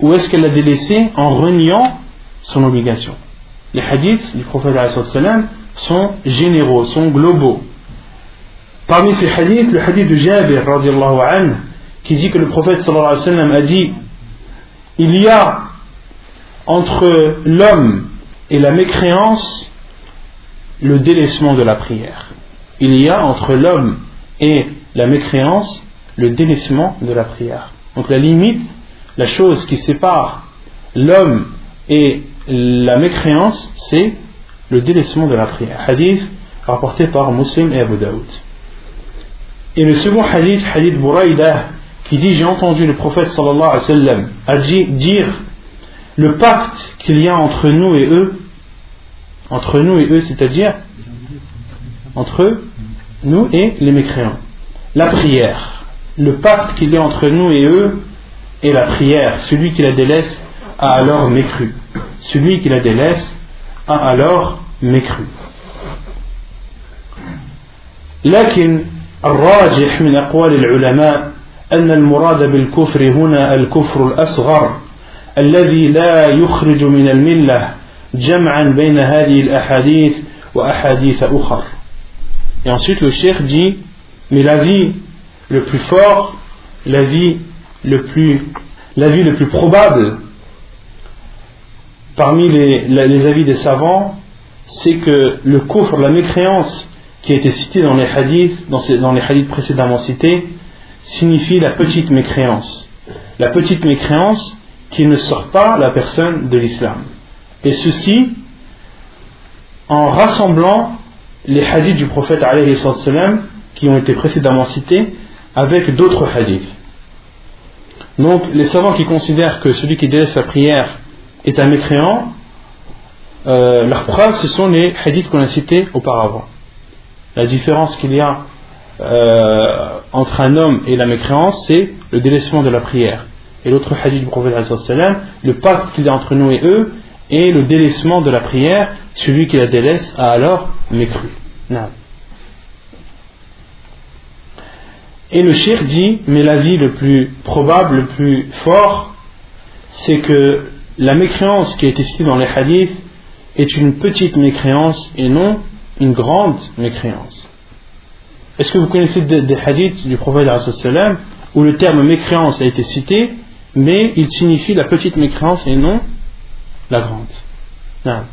ou est-ce qu'elle a délaissé en reniant son obligation? Les hadiths du prophète sont généraux, sont globaux. Parmi ces hadiths, le hadith de Jabir qui dit que le prophète sallallahu alayhi wa a dit il y a entre l'homme et la mécréance le délaissement de la prière. Il y a entre l'homme et la mécréance le délaissement de la prière. Donc la limite, la chose qui sépare l'homme et la mécréance, c'est le délaissement de la prière. Hadith rapporté par Muslim et Abu Daoud. Et le second hadith, hadith Buraïda, qui dit J'ai entendu le prophète sallallahu alayhi wa sallam dire le pacte qu'il y a entre nous et eux, entre nous et eux, c'est-à-dire entre nous et les mécréants. La prière, le pacte qu'il y a entre nous et eux est la prière. Celui qui la délaisse a alors mécru. Celui qui la délaisse a alors mécru. لكن الراجح من أقوال العلماء أن المراد بالكفر هنا الكفر الأصغر الذي لا يخرج من الملة جمعا بين هذه الأحاديث وأحاديث أخر et ensuite le cheikh dit mais l'avis le plus fort l'avis le plus l'avis le plus probable parmi les, avis des savants c'est que le coffre, la mécréance qui a été citée dans les hadiths, dans les hadiths précédemment cités, signifie la petite mécréance. La petite mécréance qui ne sort pas la personne de l'islam. Et ceci en rassemblant les hadiths du prophète qui ont été précédemment cités avec d'autres hadiths. Donc, les savants qui considèrent que celui qui délaisse la prière est un mécréant, euh, leur preuve, ce sont les hadiths qu'on a cités auparavant. La différence qu'il y a euh, entre un homme et la mécréance, c'est le délaissement de la prière. Et l'autre hadith du prophète, le pacte qu'il y a entre nous et eux, et le délaissement de la prière, celui qui la délaisse a alors mécru. Et le shir dit, mais l'avis le plus probable, le plus fort, c'est que la mécréance qui a été citée dans les hadiths est une petite mécréance et non une grande mécréance. Est-ce que vous connaissez des, hadiths du prophète où le terme mécréance a été cité, mais il signifie la petite mécréance et non la grande?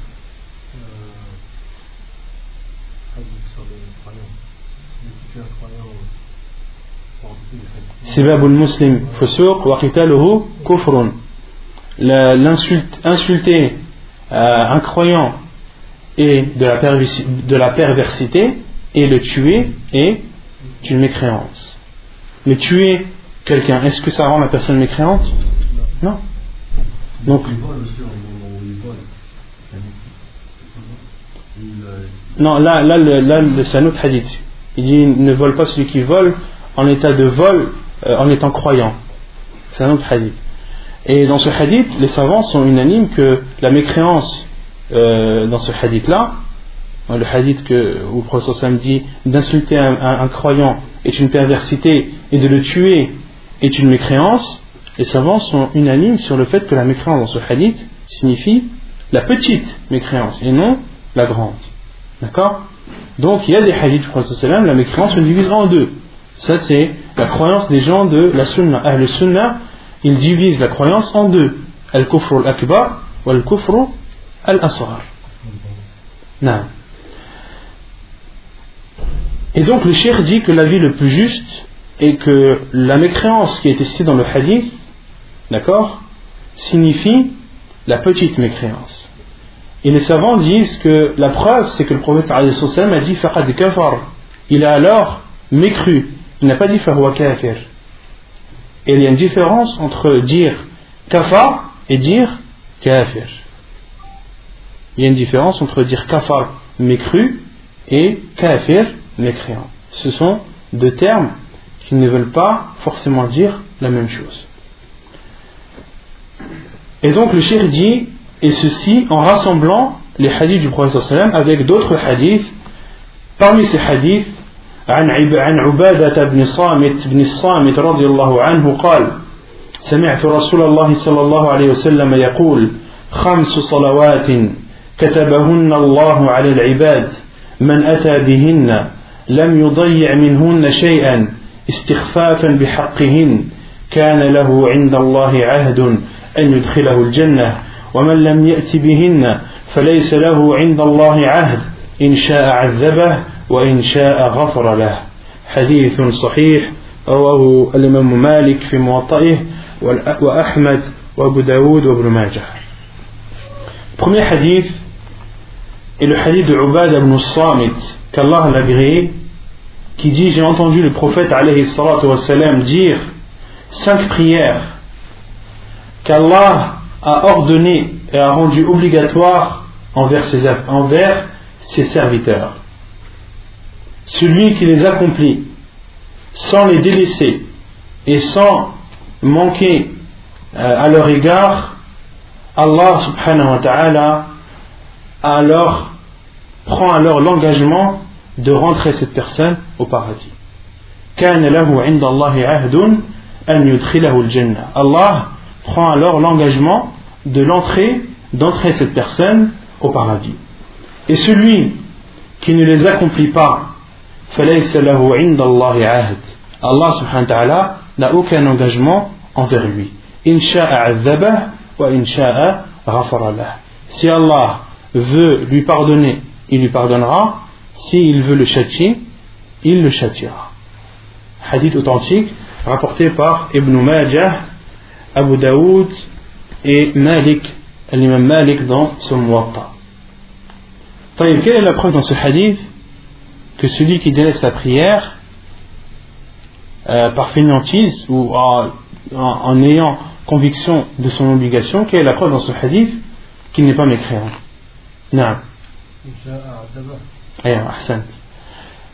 Sibab muslim fusuq wa qitaluhu kufrun. Insulter euh, un croyant et de la, de la perversité et le tuer est une mécréance. Mais tuer quelqu'un, est-ce que ça rend la personne mécréante? Non. Donc. Non, là, là, le, là, c'est un autre hadith. Il dit ne vole pas celui qui vole en état de vol euh, en étant croyant. C'est un autre hadith. Et dans ce hadith, les savants sont unanimes que la mécréance euh, dans ce hadith-là, le hadith que, où le professeur dit d'insulter un, croyant est une perversité et de le tuer est une mécréance, les savants sont unanimes sur le fait que la mécréance dans ce hadith signifie la petite mécréance et non la grande. D'accord? Donc il y a des hadiths du prophète la mécréance se divise en deux. Ça c'est la croyance des gens de la sunna. Ah, le sunna, il divise la croyance en deux. Al-kufr al-akbar ou al-kufr al-asghar. Et donc le cheikh dit que l'avis le plus juste est que la mécréance qui est citée dans le hadith, d'accord, signifie la petite mécréance. Et les savants disent que la preuve, c'est que le prophète a dit. Il a alors mécru. Il n'a pas dit farwa kafir. Et il y a une différence entre dire kafar et dire kafir. Il y a une différence entre dire kafar mécru et kafir mécréant. Ce sont deux termes qui ne veulent pas forcément dire la même chose. Et donc le shir dit, et ceci en rassemblant les hadiths du prophète avec d'autres hadiths. Parmi ces hadiths, عن عن عبادة بن صامت بن الصامت رضي الله عنه قال: سمعت رسول الله صلى الله عليه وسلم يقول: خمس صلوات كتبهن الله على العباد من أتى بهن لم يضيع منهن شيئا استخفافا بحقهن كان له عند الله عهد أن يدخله الجنة ومن لم يأت بهن فليس له عند الله عهد إن شاء عذبه وإن شاء غفر له حديث صحيح رواه الإمام مالك في موطئه وأحمد وأبو داود وابن ماجه Premier hadith est le hadith de Ubad ibn Samit, qu'Allah l'a agréé, qui dit J'ai entendu le prophète alayhi wassalam, dire cinq prières qu'Allah a ordonné et a rendu obligatoire envers ses, envers ses serviteurs. Celui qui les accomplit sans les délaisser et sans manquer euh, à leur égard, Allah subhanahu wa ta'ala alors, prend alors l'engagement de rentrer cette personne au paradis. Allah prend alors l'engagement de l'entrée, d'entrer cette personne au paradis. Et celui qui ne les accomplit pas, Allah subhanahu wa ta'ala n'a aucun engagement envers lui. Si Allah veut lui pardonner, il lui pardonnera. S'il veut le châtier, il le châtiera. Hadith authentique rapporté par Ibn Majah, Abu Daoud et Malik, l'imam Malik dans son Muwatta. Quelle est la preuve dans ce hadith? Que celui qui délaisse la prière euh, par fainéantise ou en, en ayant conviction de son obligation, quelle est la preuve dans ce hadith qu'il n'est pas mécréant Non.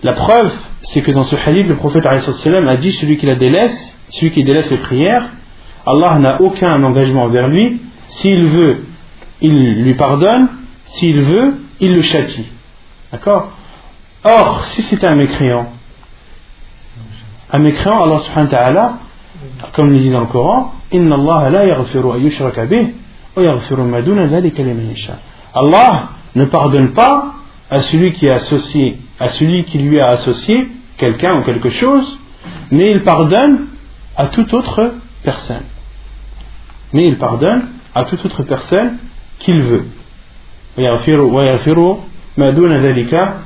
La preuve, c'est que dans ce hadith, le prophète a dit celui qui la délaisse, celui qui délaisse les prières, Allah n'a aucun engagement envers lui. S'il veut, il lui pardonne. S'il veut, il le châtie. D'accord? Or, si c'était un mécréant, un mécréant, Allah subhanahu wa ta'ala, comme il dit dans le Coran, Inna Allah la yaghfiru an yushraka bih, wa yaghfiru ma duna dhalika liman yasha. Allah ne pardonne pas à celui qui est associé, à celui qui lui a associé quelqu'un ou quelque chose, mais il pardonne à toute autre personne. Mais il pardonne à toute autre personne qu'il veut. ويغفر ويغفر ما دون ذلك لمن يشاء.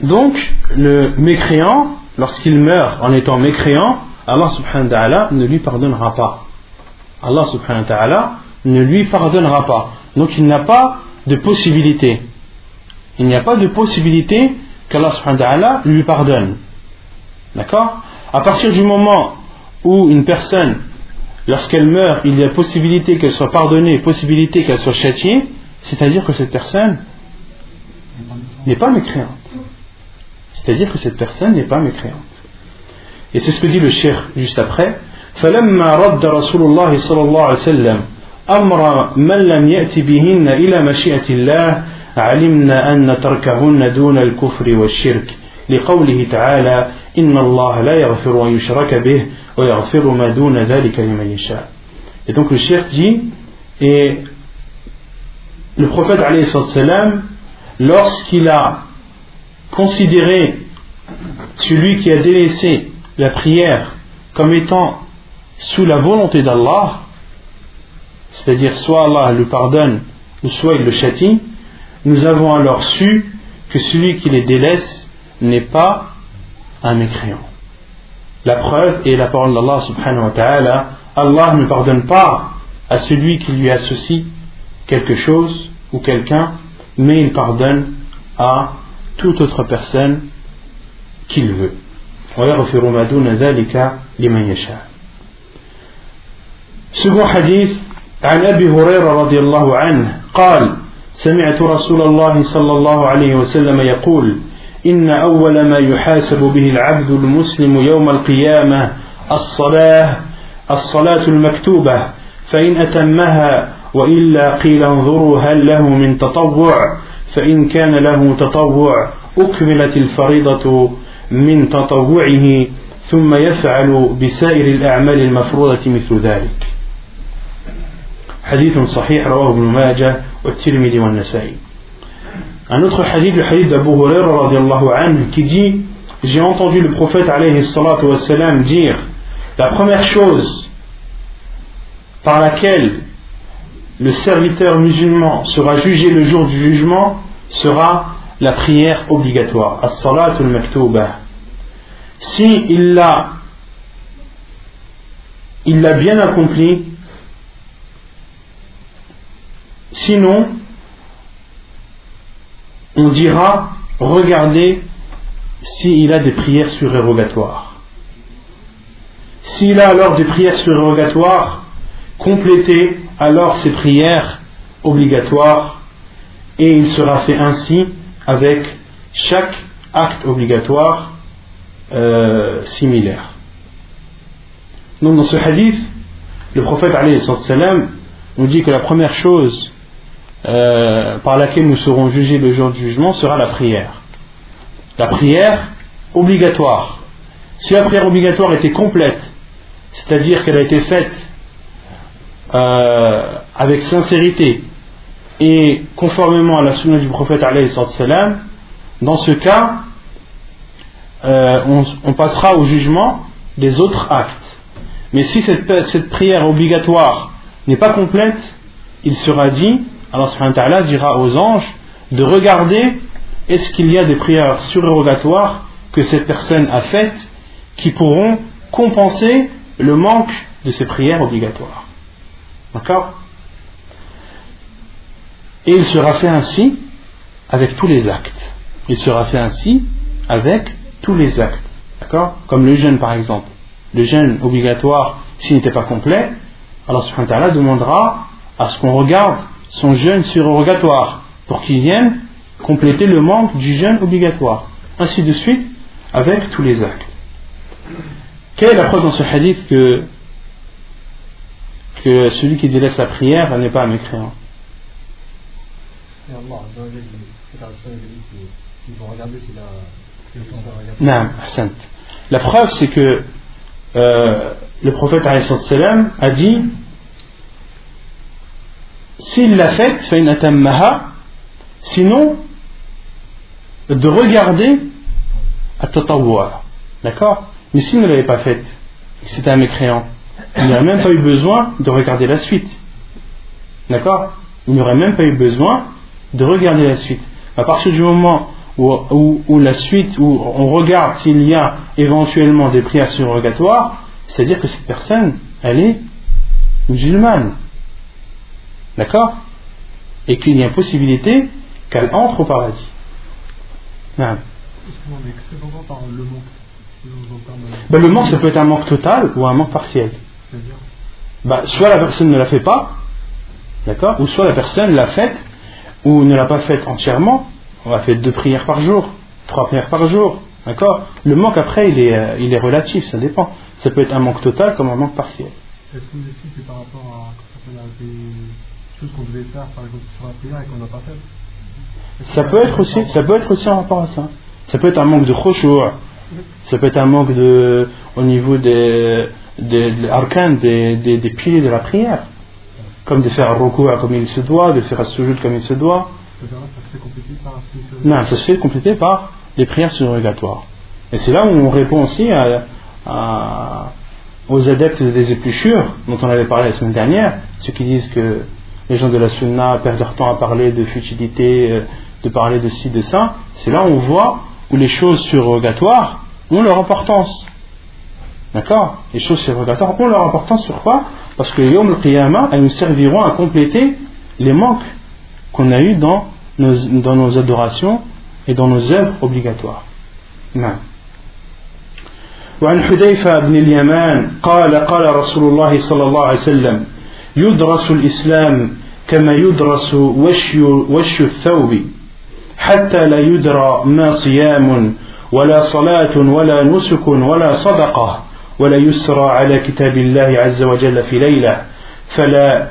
donc, le mécréant, lorsqu'il meurt en étant mécréant, Allah subhanahu wa ta'ala ne lui pardonnera pas. Allah subhanahu wa ta'ala ne lui pardonnera pas. Donc il n'a pas de possibilité. Il n'y a pas de possibilité qu'Allah subhanahu wa ta'ala lui pardonne. D'accord? À partir du moment où une personne, lorsqu'elle meurt, il y a possibilité qu'elle soit pardonnée, possibilité qu'elle soit châtiée, c'est-à-dire que cette personne n'est pas mécréante. C'est-à-dire que cette personne n'est pas mécréante. Et c'est ce que dit le cheikh juste après. فلما رد رسول الله صلى الله عليه وسلم أمر من لم يأت بهن إلى مشيئة الله علمنا أن تركهن دون الكفر والشرك لقوله تعالى إن الله لا يغفر أن يشرك به ويغفر ما دون ذلك لمن يشاء Et donc le cheikh dit et le prophète lorsqu'il a considérer celui qui a délaissé la prière comme étant sous la volonté d'Allah, c'est-à-dire soit Allah le pardonne ou soit il le châtie, nous avons alors su que celui qui les délaisse n'est pas un mécréant. La preuve est la parole d'Allah subhanahu wa ta'ala, Allah ne pardonne pas à celui qui lui associe quelque chose ou quelqu'un, mais il pardonne à toute autre personne qu'il veut. ويغفر ما دون ذلك لمن يشاء. Second hadith عن أبي هريرة رضي الله عنه قال سمعت رسول الله صلى الله عليه وسلم يقول إن أول ما يحاسب به العبد المسلم يوم القيامة الصلاة الصلاة المكتوبة فإن أتمها وإلا قيل انظروا هل له من تطوع فإن كان له تطوع أكملت الفريضة من تطوعه ثم يفعل بسائر الأعمال المفروضة مثل ذلك حديث صحيح رواه ابن ماجه والترمذي والنسائي Un autre hadith, le hadith d'Abu Huraira radiallahu anhu, qui dit J'ai entendu le prophète alayhi salatu wassalam dire La première chose par laquelle le serviteur musulman sera jugé le jour du jugement sera la prière obligatoire, as-salatul maktuba. Si il l'a il l'a bien accompli, sinon on dira regardez s'il a des prières surérogatoires. S'il a alors des prières surérogatoires, complétez alors ces prières obligatoires et il sera fait ainsi avec chaque acte obligatoire euh, similaire. Donc dans ce hadith, le prophète nous dit que la première chose euh, par laquelle nous serons jugés le jour du jugement sera la prière. La prière obligatoire. Si la prière obligatoire était complète, c'est-à-dire qu'elle a été faite euh, avec sincérité et conformément à la sunna du prophète dans ce cas, euh, on, passera au jugement des autres actes. Mais si cette, prière obligatoire n'est pas complète, il sera dit, Allah dira aux anges de regarder est-ce qu'il y a des prières surérogatoires que cette personne a faites qui pourront compenser le manque de ces prières obligatoires. D'accord? Et il sera fait ainsi avec tous les actes. Il sera fait ainsi avec tous les actes. D'accord? Comme le jeûne par exemple. Le jeûne obligatoire, s'il n'était pas complet, alors subhanahu wa ta'ala demandera à ce qu'on regarde son jeûne surrogatoire pour qu'il vienne compléter le manque du jeûne obligatoire. Ainsi de suite avec tous les actes. Quelle est la preuve dans ce hadith que, que celui qui délaisse sa prière n'est pas un mécréant. Non, La preuve, c'est que euh, le prophète a dit s'il l'a faite, sinon de regarder à. D'accord? Mais s'il ne l'avait pas faite, c'était un mécréant, il n'aurait même pas eu besoin de regarder la suite. D'accord? Il n'aurait même pas eu besoin de regarder la suite. À partir du moment où, où, la suite, où on regarde s'il y a éventuellement des prières surrogatoires, c'est-à-dire que cette personne, elle est musulmane. D'accord? Et qu'il y a une possibilité qu'elle entre au paradis. Non. Ben, le manque, ça peut être un manque total ou un manque partiel. Ben, soit la personne ne la fait pas, d'accord, ou soit la personne l'a faite ou ne l'a pas faite entièrement. On va faire deux prières par jour, trois prières par jour, d'accord. Le manque après, il est, euh, il est relatif, ça dépend. Ça peut être un manque total comme un manque partiel. Est-ce que ici c'est par rapport à des choses qu'on devait faire, par exemple sur la prière et qu'on n'a pas fait? Ça peut être aussi, ça peut être aussi en rapport à ça. Ça peut être un manque de khushu', ça peut être un manque de, au niveau des, des, des, des, des, piliers de la prière. Comme de faire un recours comme il se doit, de faire un sujoud comme il se doit. Non, ça se fait compléter par les prières surrogatoires. Et c'est là où on répond aussi aux adeptes des épluchures, dont on avait parlé la semaine dernière, ceux qui disent que les gens de la sunna perdent leur temps à parler de futilité, euh, de parler de ci, de ça. C'est là où on voit où les choses surrogatoires ont leur importance. D'accord Les choses surrogatoires ont leur importance sur quoi Parce que Yom al elles nous serviront à compléter les manques qu'on a eu dans nos, dans nos adorations et dans nos œuvres obligatoires. Non. وعن حذيفة بن اليمان قال قال رسول الله صلى الله عليه وسلم يدرس الإسلام كما يدرس وشي, وشي الثوب حتى لا يدرى ما صيام ولا صلاة ولا نسك ولا صدقة ولا يسرى على كتاب الله عز وجل في ليلة فلا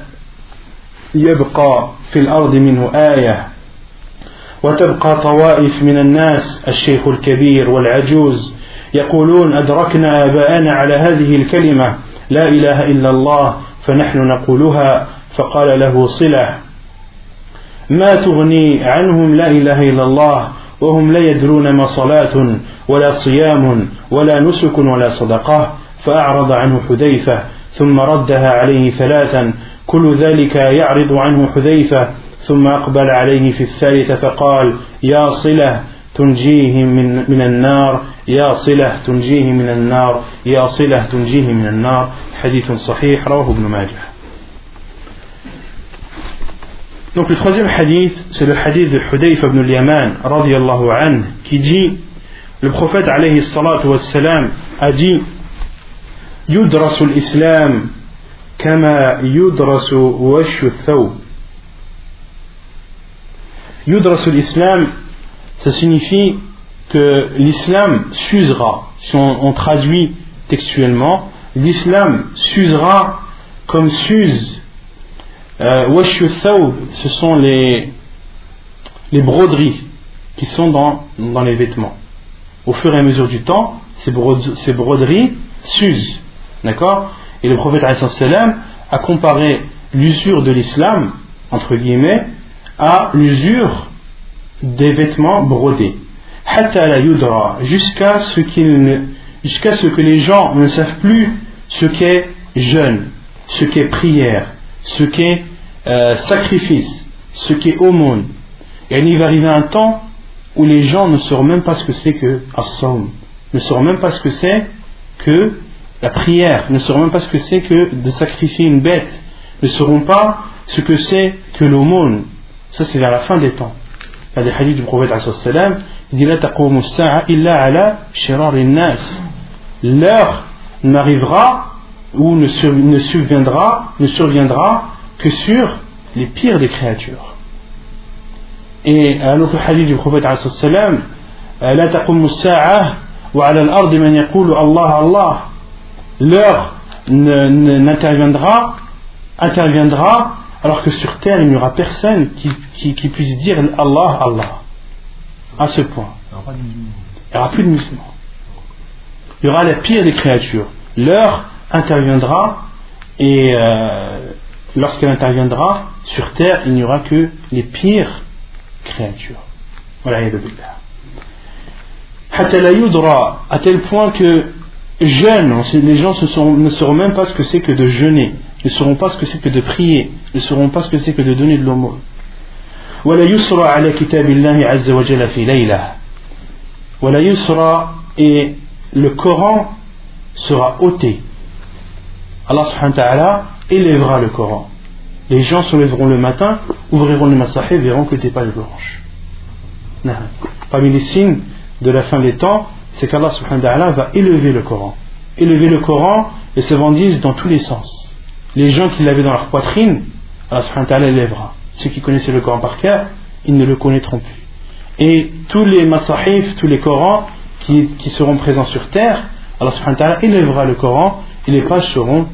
يبقى في الأرض منه آية. وتبقى طوائف من الناس الشيخ الكبير والعجوز يقولون أدركنا آباءنا على هذه الكلمة لا إله إلا الله فنحن نقولها فقال له صلة ما تغني عنهم لا إله إلا الله وهم لا يدرون ما صلاة ولا صيام ولا نسك ولا صدقة فأعرض عنه حذيفة ثم ردها عليه ثلاثا كل ذلك يعرض عنه حذيفة ثم أقبل عليه في الثالثة فقال يا صلة تنجيه من, من النار يا صلة تنجيه من النار يا صلة تنجيه من النار. حديث صحيح رواه ابن ماجه. Donc le troisième hadith, c'est le hadith de Hudayf ibn al-Yaman, radiallahu anhu, qui dit, le prophète alayhi salatu wassalam a dit, يدرس الإسلام كما يدرس وش الثوب يدرس الإسلام ça signifie que l'islam s'usera si on, on, traduit textuellement l'islam s'usera comme s'use euh, ce sont les, les broderies qui sont dans, dans les vêtements. Au fur et à mesure du temps, ces, ces broderies s'usent. D'accord? Et le prophète a comparé l'usure de l'islam, entre guillemets, à l'usure des vêtements brodés. Jusqu'à ce, jusqu'à ce que les gens ne savent plus ce qu'est jeûne, ce qu'est prière, ce qui est euh, sacrifice, ce qui est aumône. Et il va arriver un temps où les gens ne sauront même pas ce que c'est que Assam, ne sauront même pas ce que c'est que la prière, ne sauront même pas ce que c'est que de sacrifier une bête, ne sauront pas ce que c'est que l'aumône. Ça, c'est vers la fin des temps. Il y a des hadiths du prophète il dit L'heure n'arrivera ou ne, sur, ne, surviendra, ne surviendra que sur les pires des créatures. Et un autre hadith du prophète sallam La taqum sa'ah wa al-ard man yaqulu Allah Allah L'heure n'interviendra interviendra alors que sur terre il n'y aura personne qui, puisse dire Allah Allah à ce point. Il n'y aura plus de musulmans. Il y aura la pire des créatures. L'heure interviendra et euh, lorsqu'elle interviendra sur terre il n'y aura que les pires créatures voilà حتى لا يدرى à tel point que jeunes, on sait- les gens se seront- ne sauront même pas ce que c'est que de jeûner, ne sauront pas ce que c'est que de prier, ne sauront pas ce que c'est que de donner de l'aumône. ولا يسرى على كتاب الله عز وجل في ليلة ولا يسرى et le Coran sera ôté. Allah subhanahu wa ta'ala élèvera le Coran. Les gens se lèveront le matin, ouvriront le et verront que pages blanches. Non. Parmi les signes de la fin des temps, c'est qu'Allah subhanahu wa ta'ala va élever le Coran. Élever le Coran et se vendise dans tous les sens. Les gens qui l'avaient dans leur poitrine, Allah subhanahu wa ta'ala élèvera. Ceux qui connaissaient le Coran par cœur, ils ne le connaîtront plus. Et tous les masahif, tous les Corans qui, qui seront présents sur terre, Allah subhanahu wa ta'ala élèvera le Coran et les pages seront,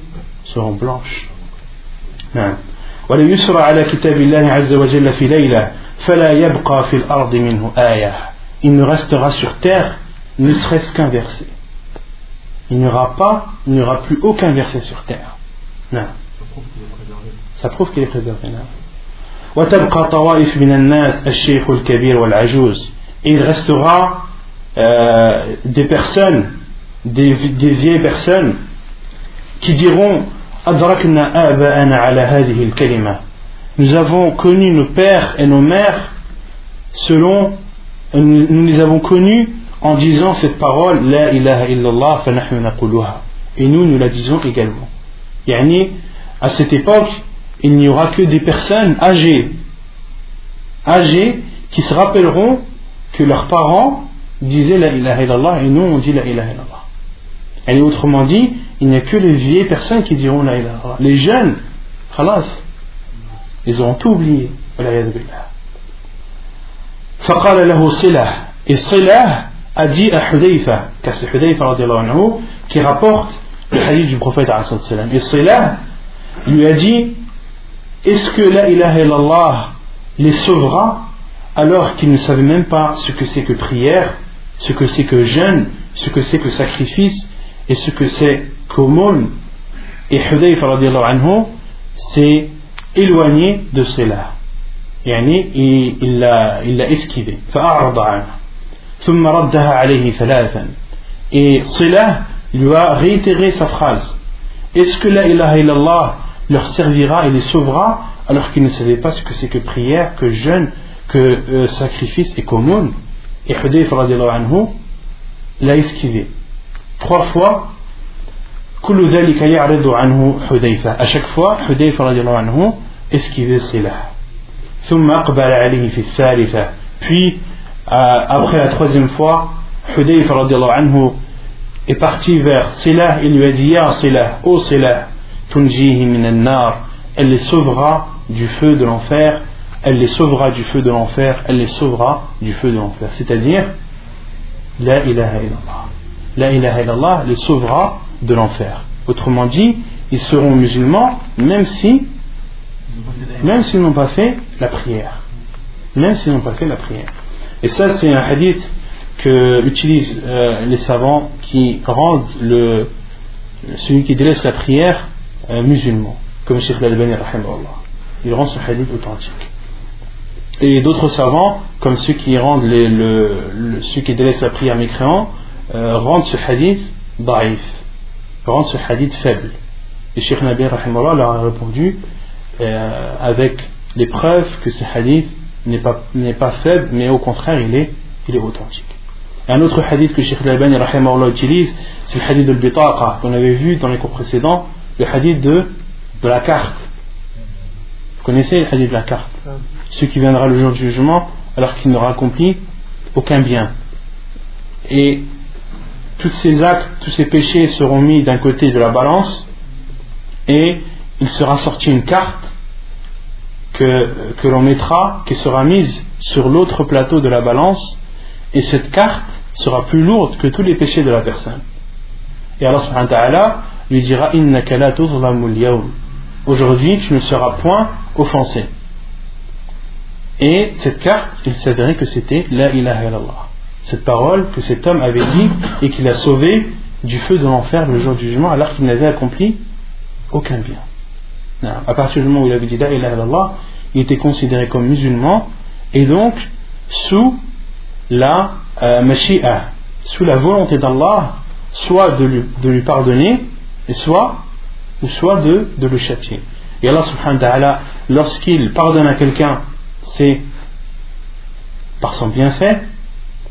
seront blanches. نعم. وليسرى على كتاب الله عز وجل في ليلة فلا يبقى في الأرض منه آية il ne restera sur terre ne serait-ce qu'un verset il n'y aura pas il n'y aura plus aucun verset sur terre non. ça prouve qu'il est préservé non. وتبقى طوائف من الناس الشيخ الكبير والعجوز et il restera euh, des personnes des, des vieilles personnes qui diront أدركنا آباءنا على هذه الكلمة nous avons connu nos pères et nos mères selon nous nous les avons connus en disant cette parole La ilaha illallah فنحن نقولها et nous nous la disons également يعني à cette époque il n'y aura que des personnes âgées âgées qui se rappelleront que leurs parents disaient La ilaha illallah et nous on dit La ilaha illallah et autrement dit, il n'y a que les vieilles personnes qui diront la ilaha illallah. Les jeunes, khalas, ils auront tout oublié. والعياذ بالله. فقال له صلة et Silah a dit à Hudayfa, car c'est Hudayfa radiallahu anhu qui rapporte le hadith du prophète alayhi salam. Et Silah lui a dit Est-ce que la ilaha illallah les sauvera alors qu'ils ne savaient même pas ce que c'est que prière, ce que c'est que jeûne, ce que c'est que sacrifice et ce que c'est qu'aumône Et Hudayfa radiallahu anhu s'est éloigné de cela. يعني il l'a il l'a esquivé فأعرض عنه ثم ردها عليه ثلاثا et cela lui a réitéré sa phrase est-ce que la ilaha illallah leur servira et les sauvera alors qu'ils ne savaient pas ce que c'est que prière que jeûne que euh, sacrifice et qu'aumône et Hudayfa radiallahu anhu l'a esquivé trois fois كل ذلك يعرض عنه حذيفة à chaque fois Hudayfa radiallahu anhu esquivait cela ثم أقبل عليه في الثالثة puis euh, après la troisième fois Hudayfa radiallahu anhu est parti vers Silah il lui a dit Ya Silah, ô Silah tunjihi min nar elle les sauvera du feu de l'enfer elle les sauvera du feu de l'enfer elle les sauvera du feu de l'enfer c'est-à-dire La ilaha illallah La ilaha illallah les sauvera de l'enfer autrement dit ils seront musulmans même si même s'ils n'ont pas fait la prière. Même s'ils n'ont pas fait la prière. Et ça, c'est un hadith que utilisent euh, les savants qui rendent celui qui délaisse la prière euh, musulman, comme Sheikh Al-Albani, il rend ce hadith authentique. Et d'autres savants, comme ceux qui rendent ceux qui délaissent la prière mécréant, euh, rendent ce hadith daif, rendent ce hadith faible. Et Sheikh Nabi leur a répondu euh, avec les preuves que ce hadith n'est pas, pas faible, mais au contraire, il est, il est authentique. Un autre hadith que Sheikh Al-Albani utilise, c'est le hadith de l'bitaqa, qu'on avait vu dans les cours précédents, le hadith de, de la carte. Vous connaissez le hadith de la carte? Celui qui viendra le jour du jugement, alors qu'il n'aura accompli aucun bien. Et tous ces actes, tous ces péchés seront mis d'un côté de la balance et il sera sorti une carte que, l'on mettra, qui sera mise sur l'autre plateau de la balance et cette carte sera plus lourde que tous les péchés de la personne. Et Allah subhanahu wa ta'ala lui dira Aujourd'hui, tu ne seras point offensé. Et cette carte, il s'avérait que c'était La ilaha. Cette parole que cet homme avait dit et qu'il a sauvé du feu de l'enfer le jour du jugement alors qu'il n'avait accompli aucun bien. Non. À partir du moment où il avait dit La ilaha il était considéré comme musulman et donc sous la euh, sous la volonté d'Allah, soit de lui, de lui pardonner, et soit, ou soit de, de le châtier. Et Allah subhanahu wa ta'ala, lorsqu'il pardonne à quelqu'un, c'est par son bienfait,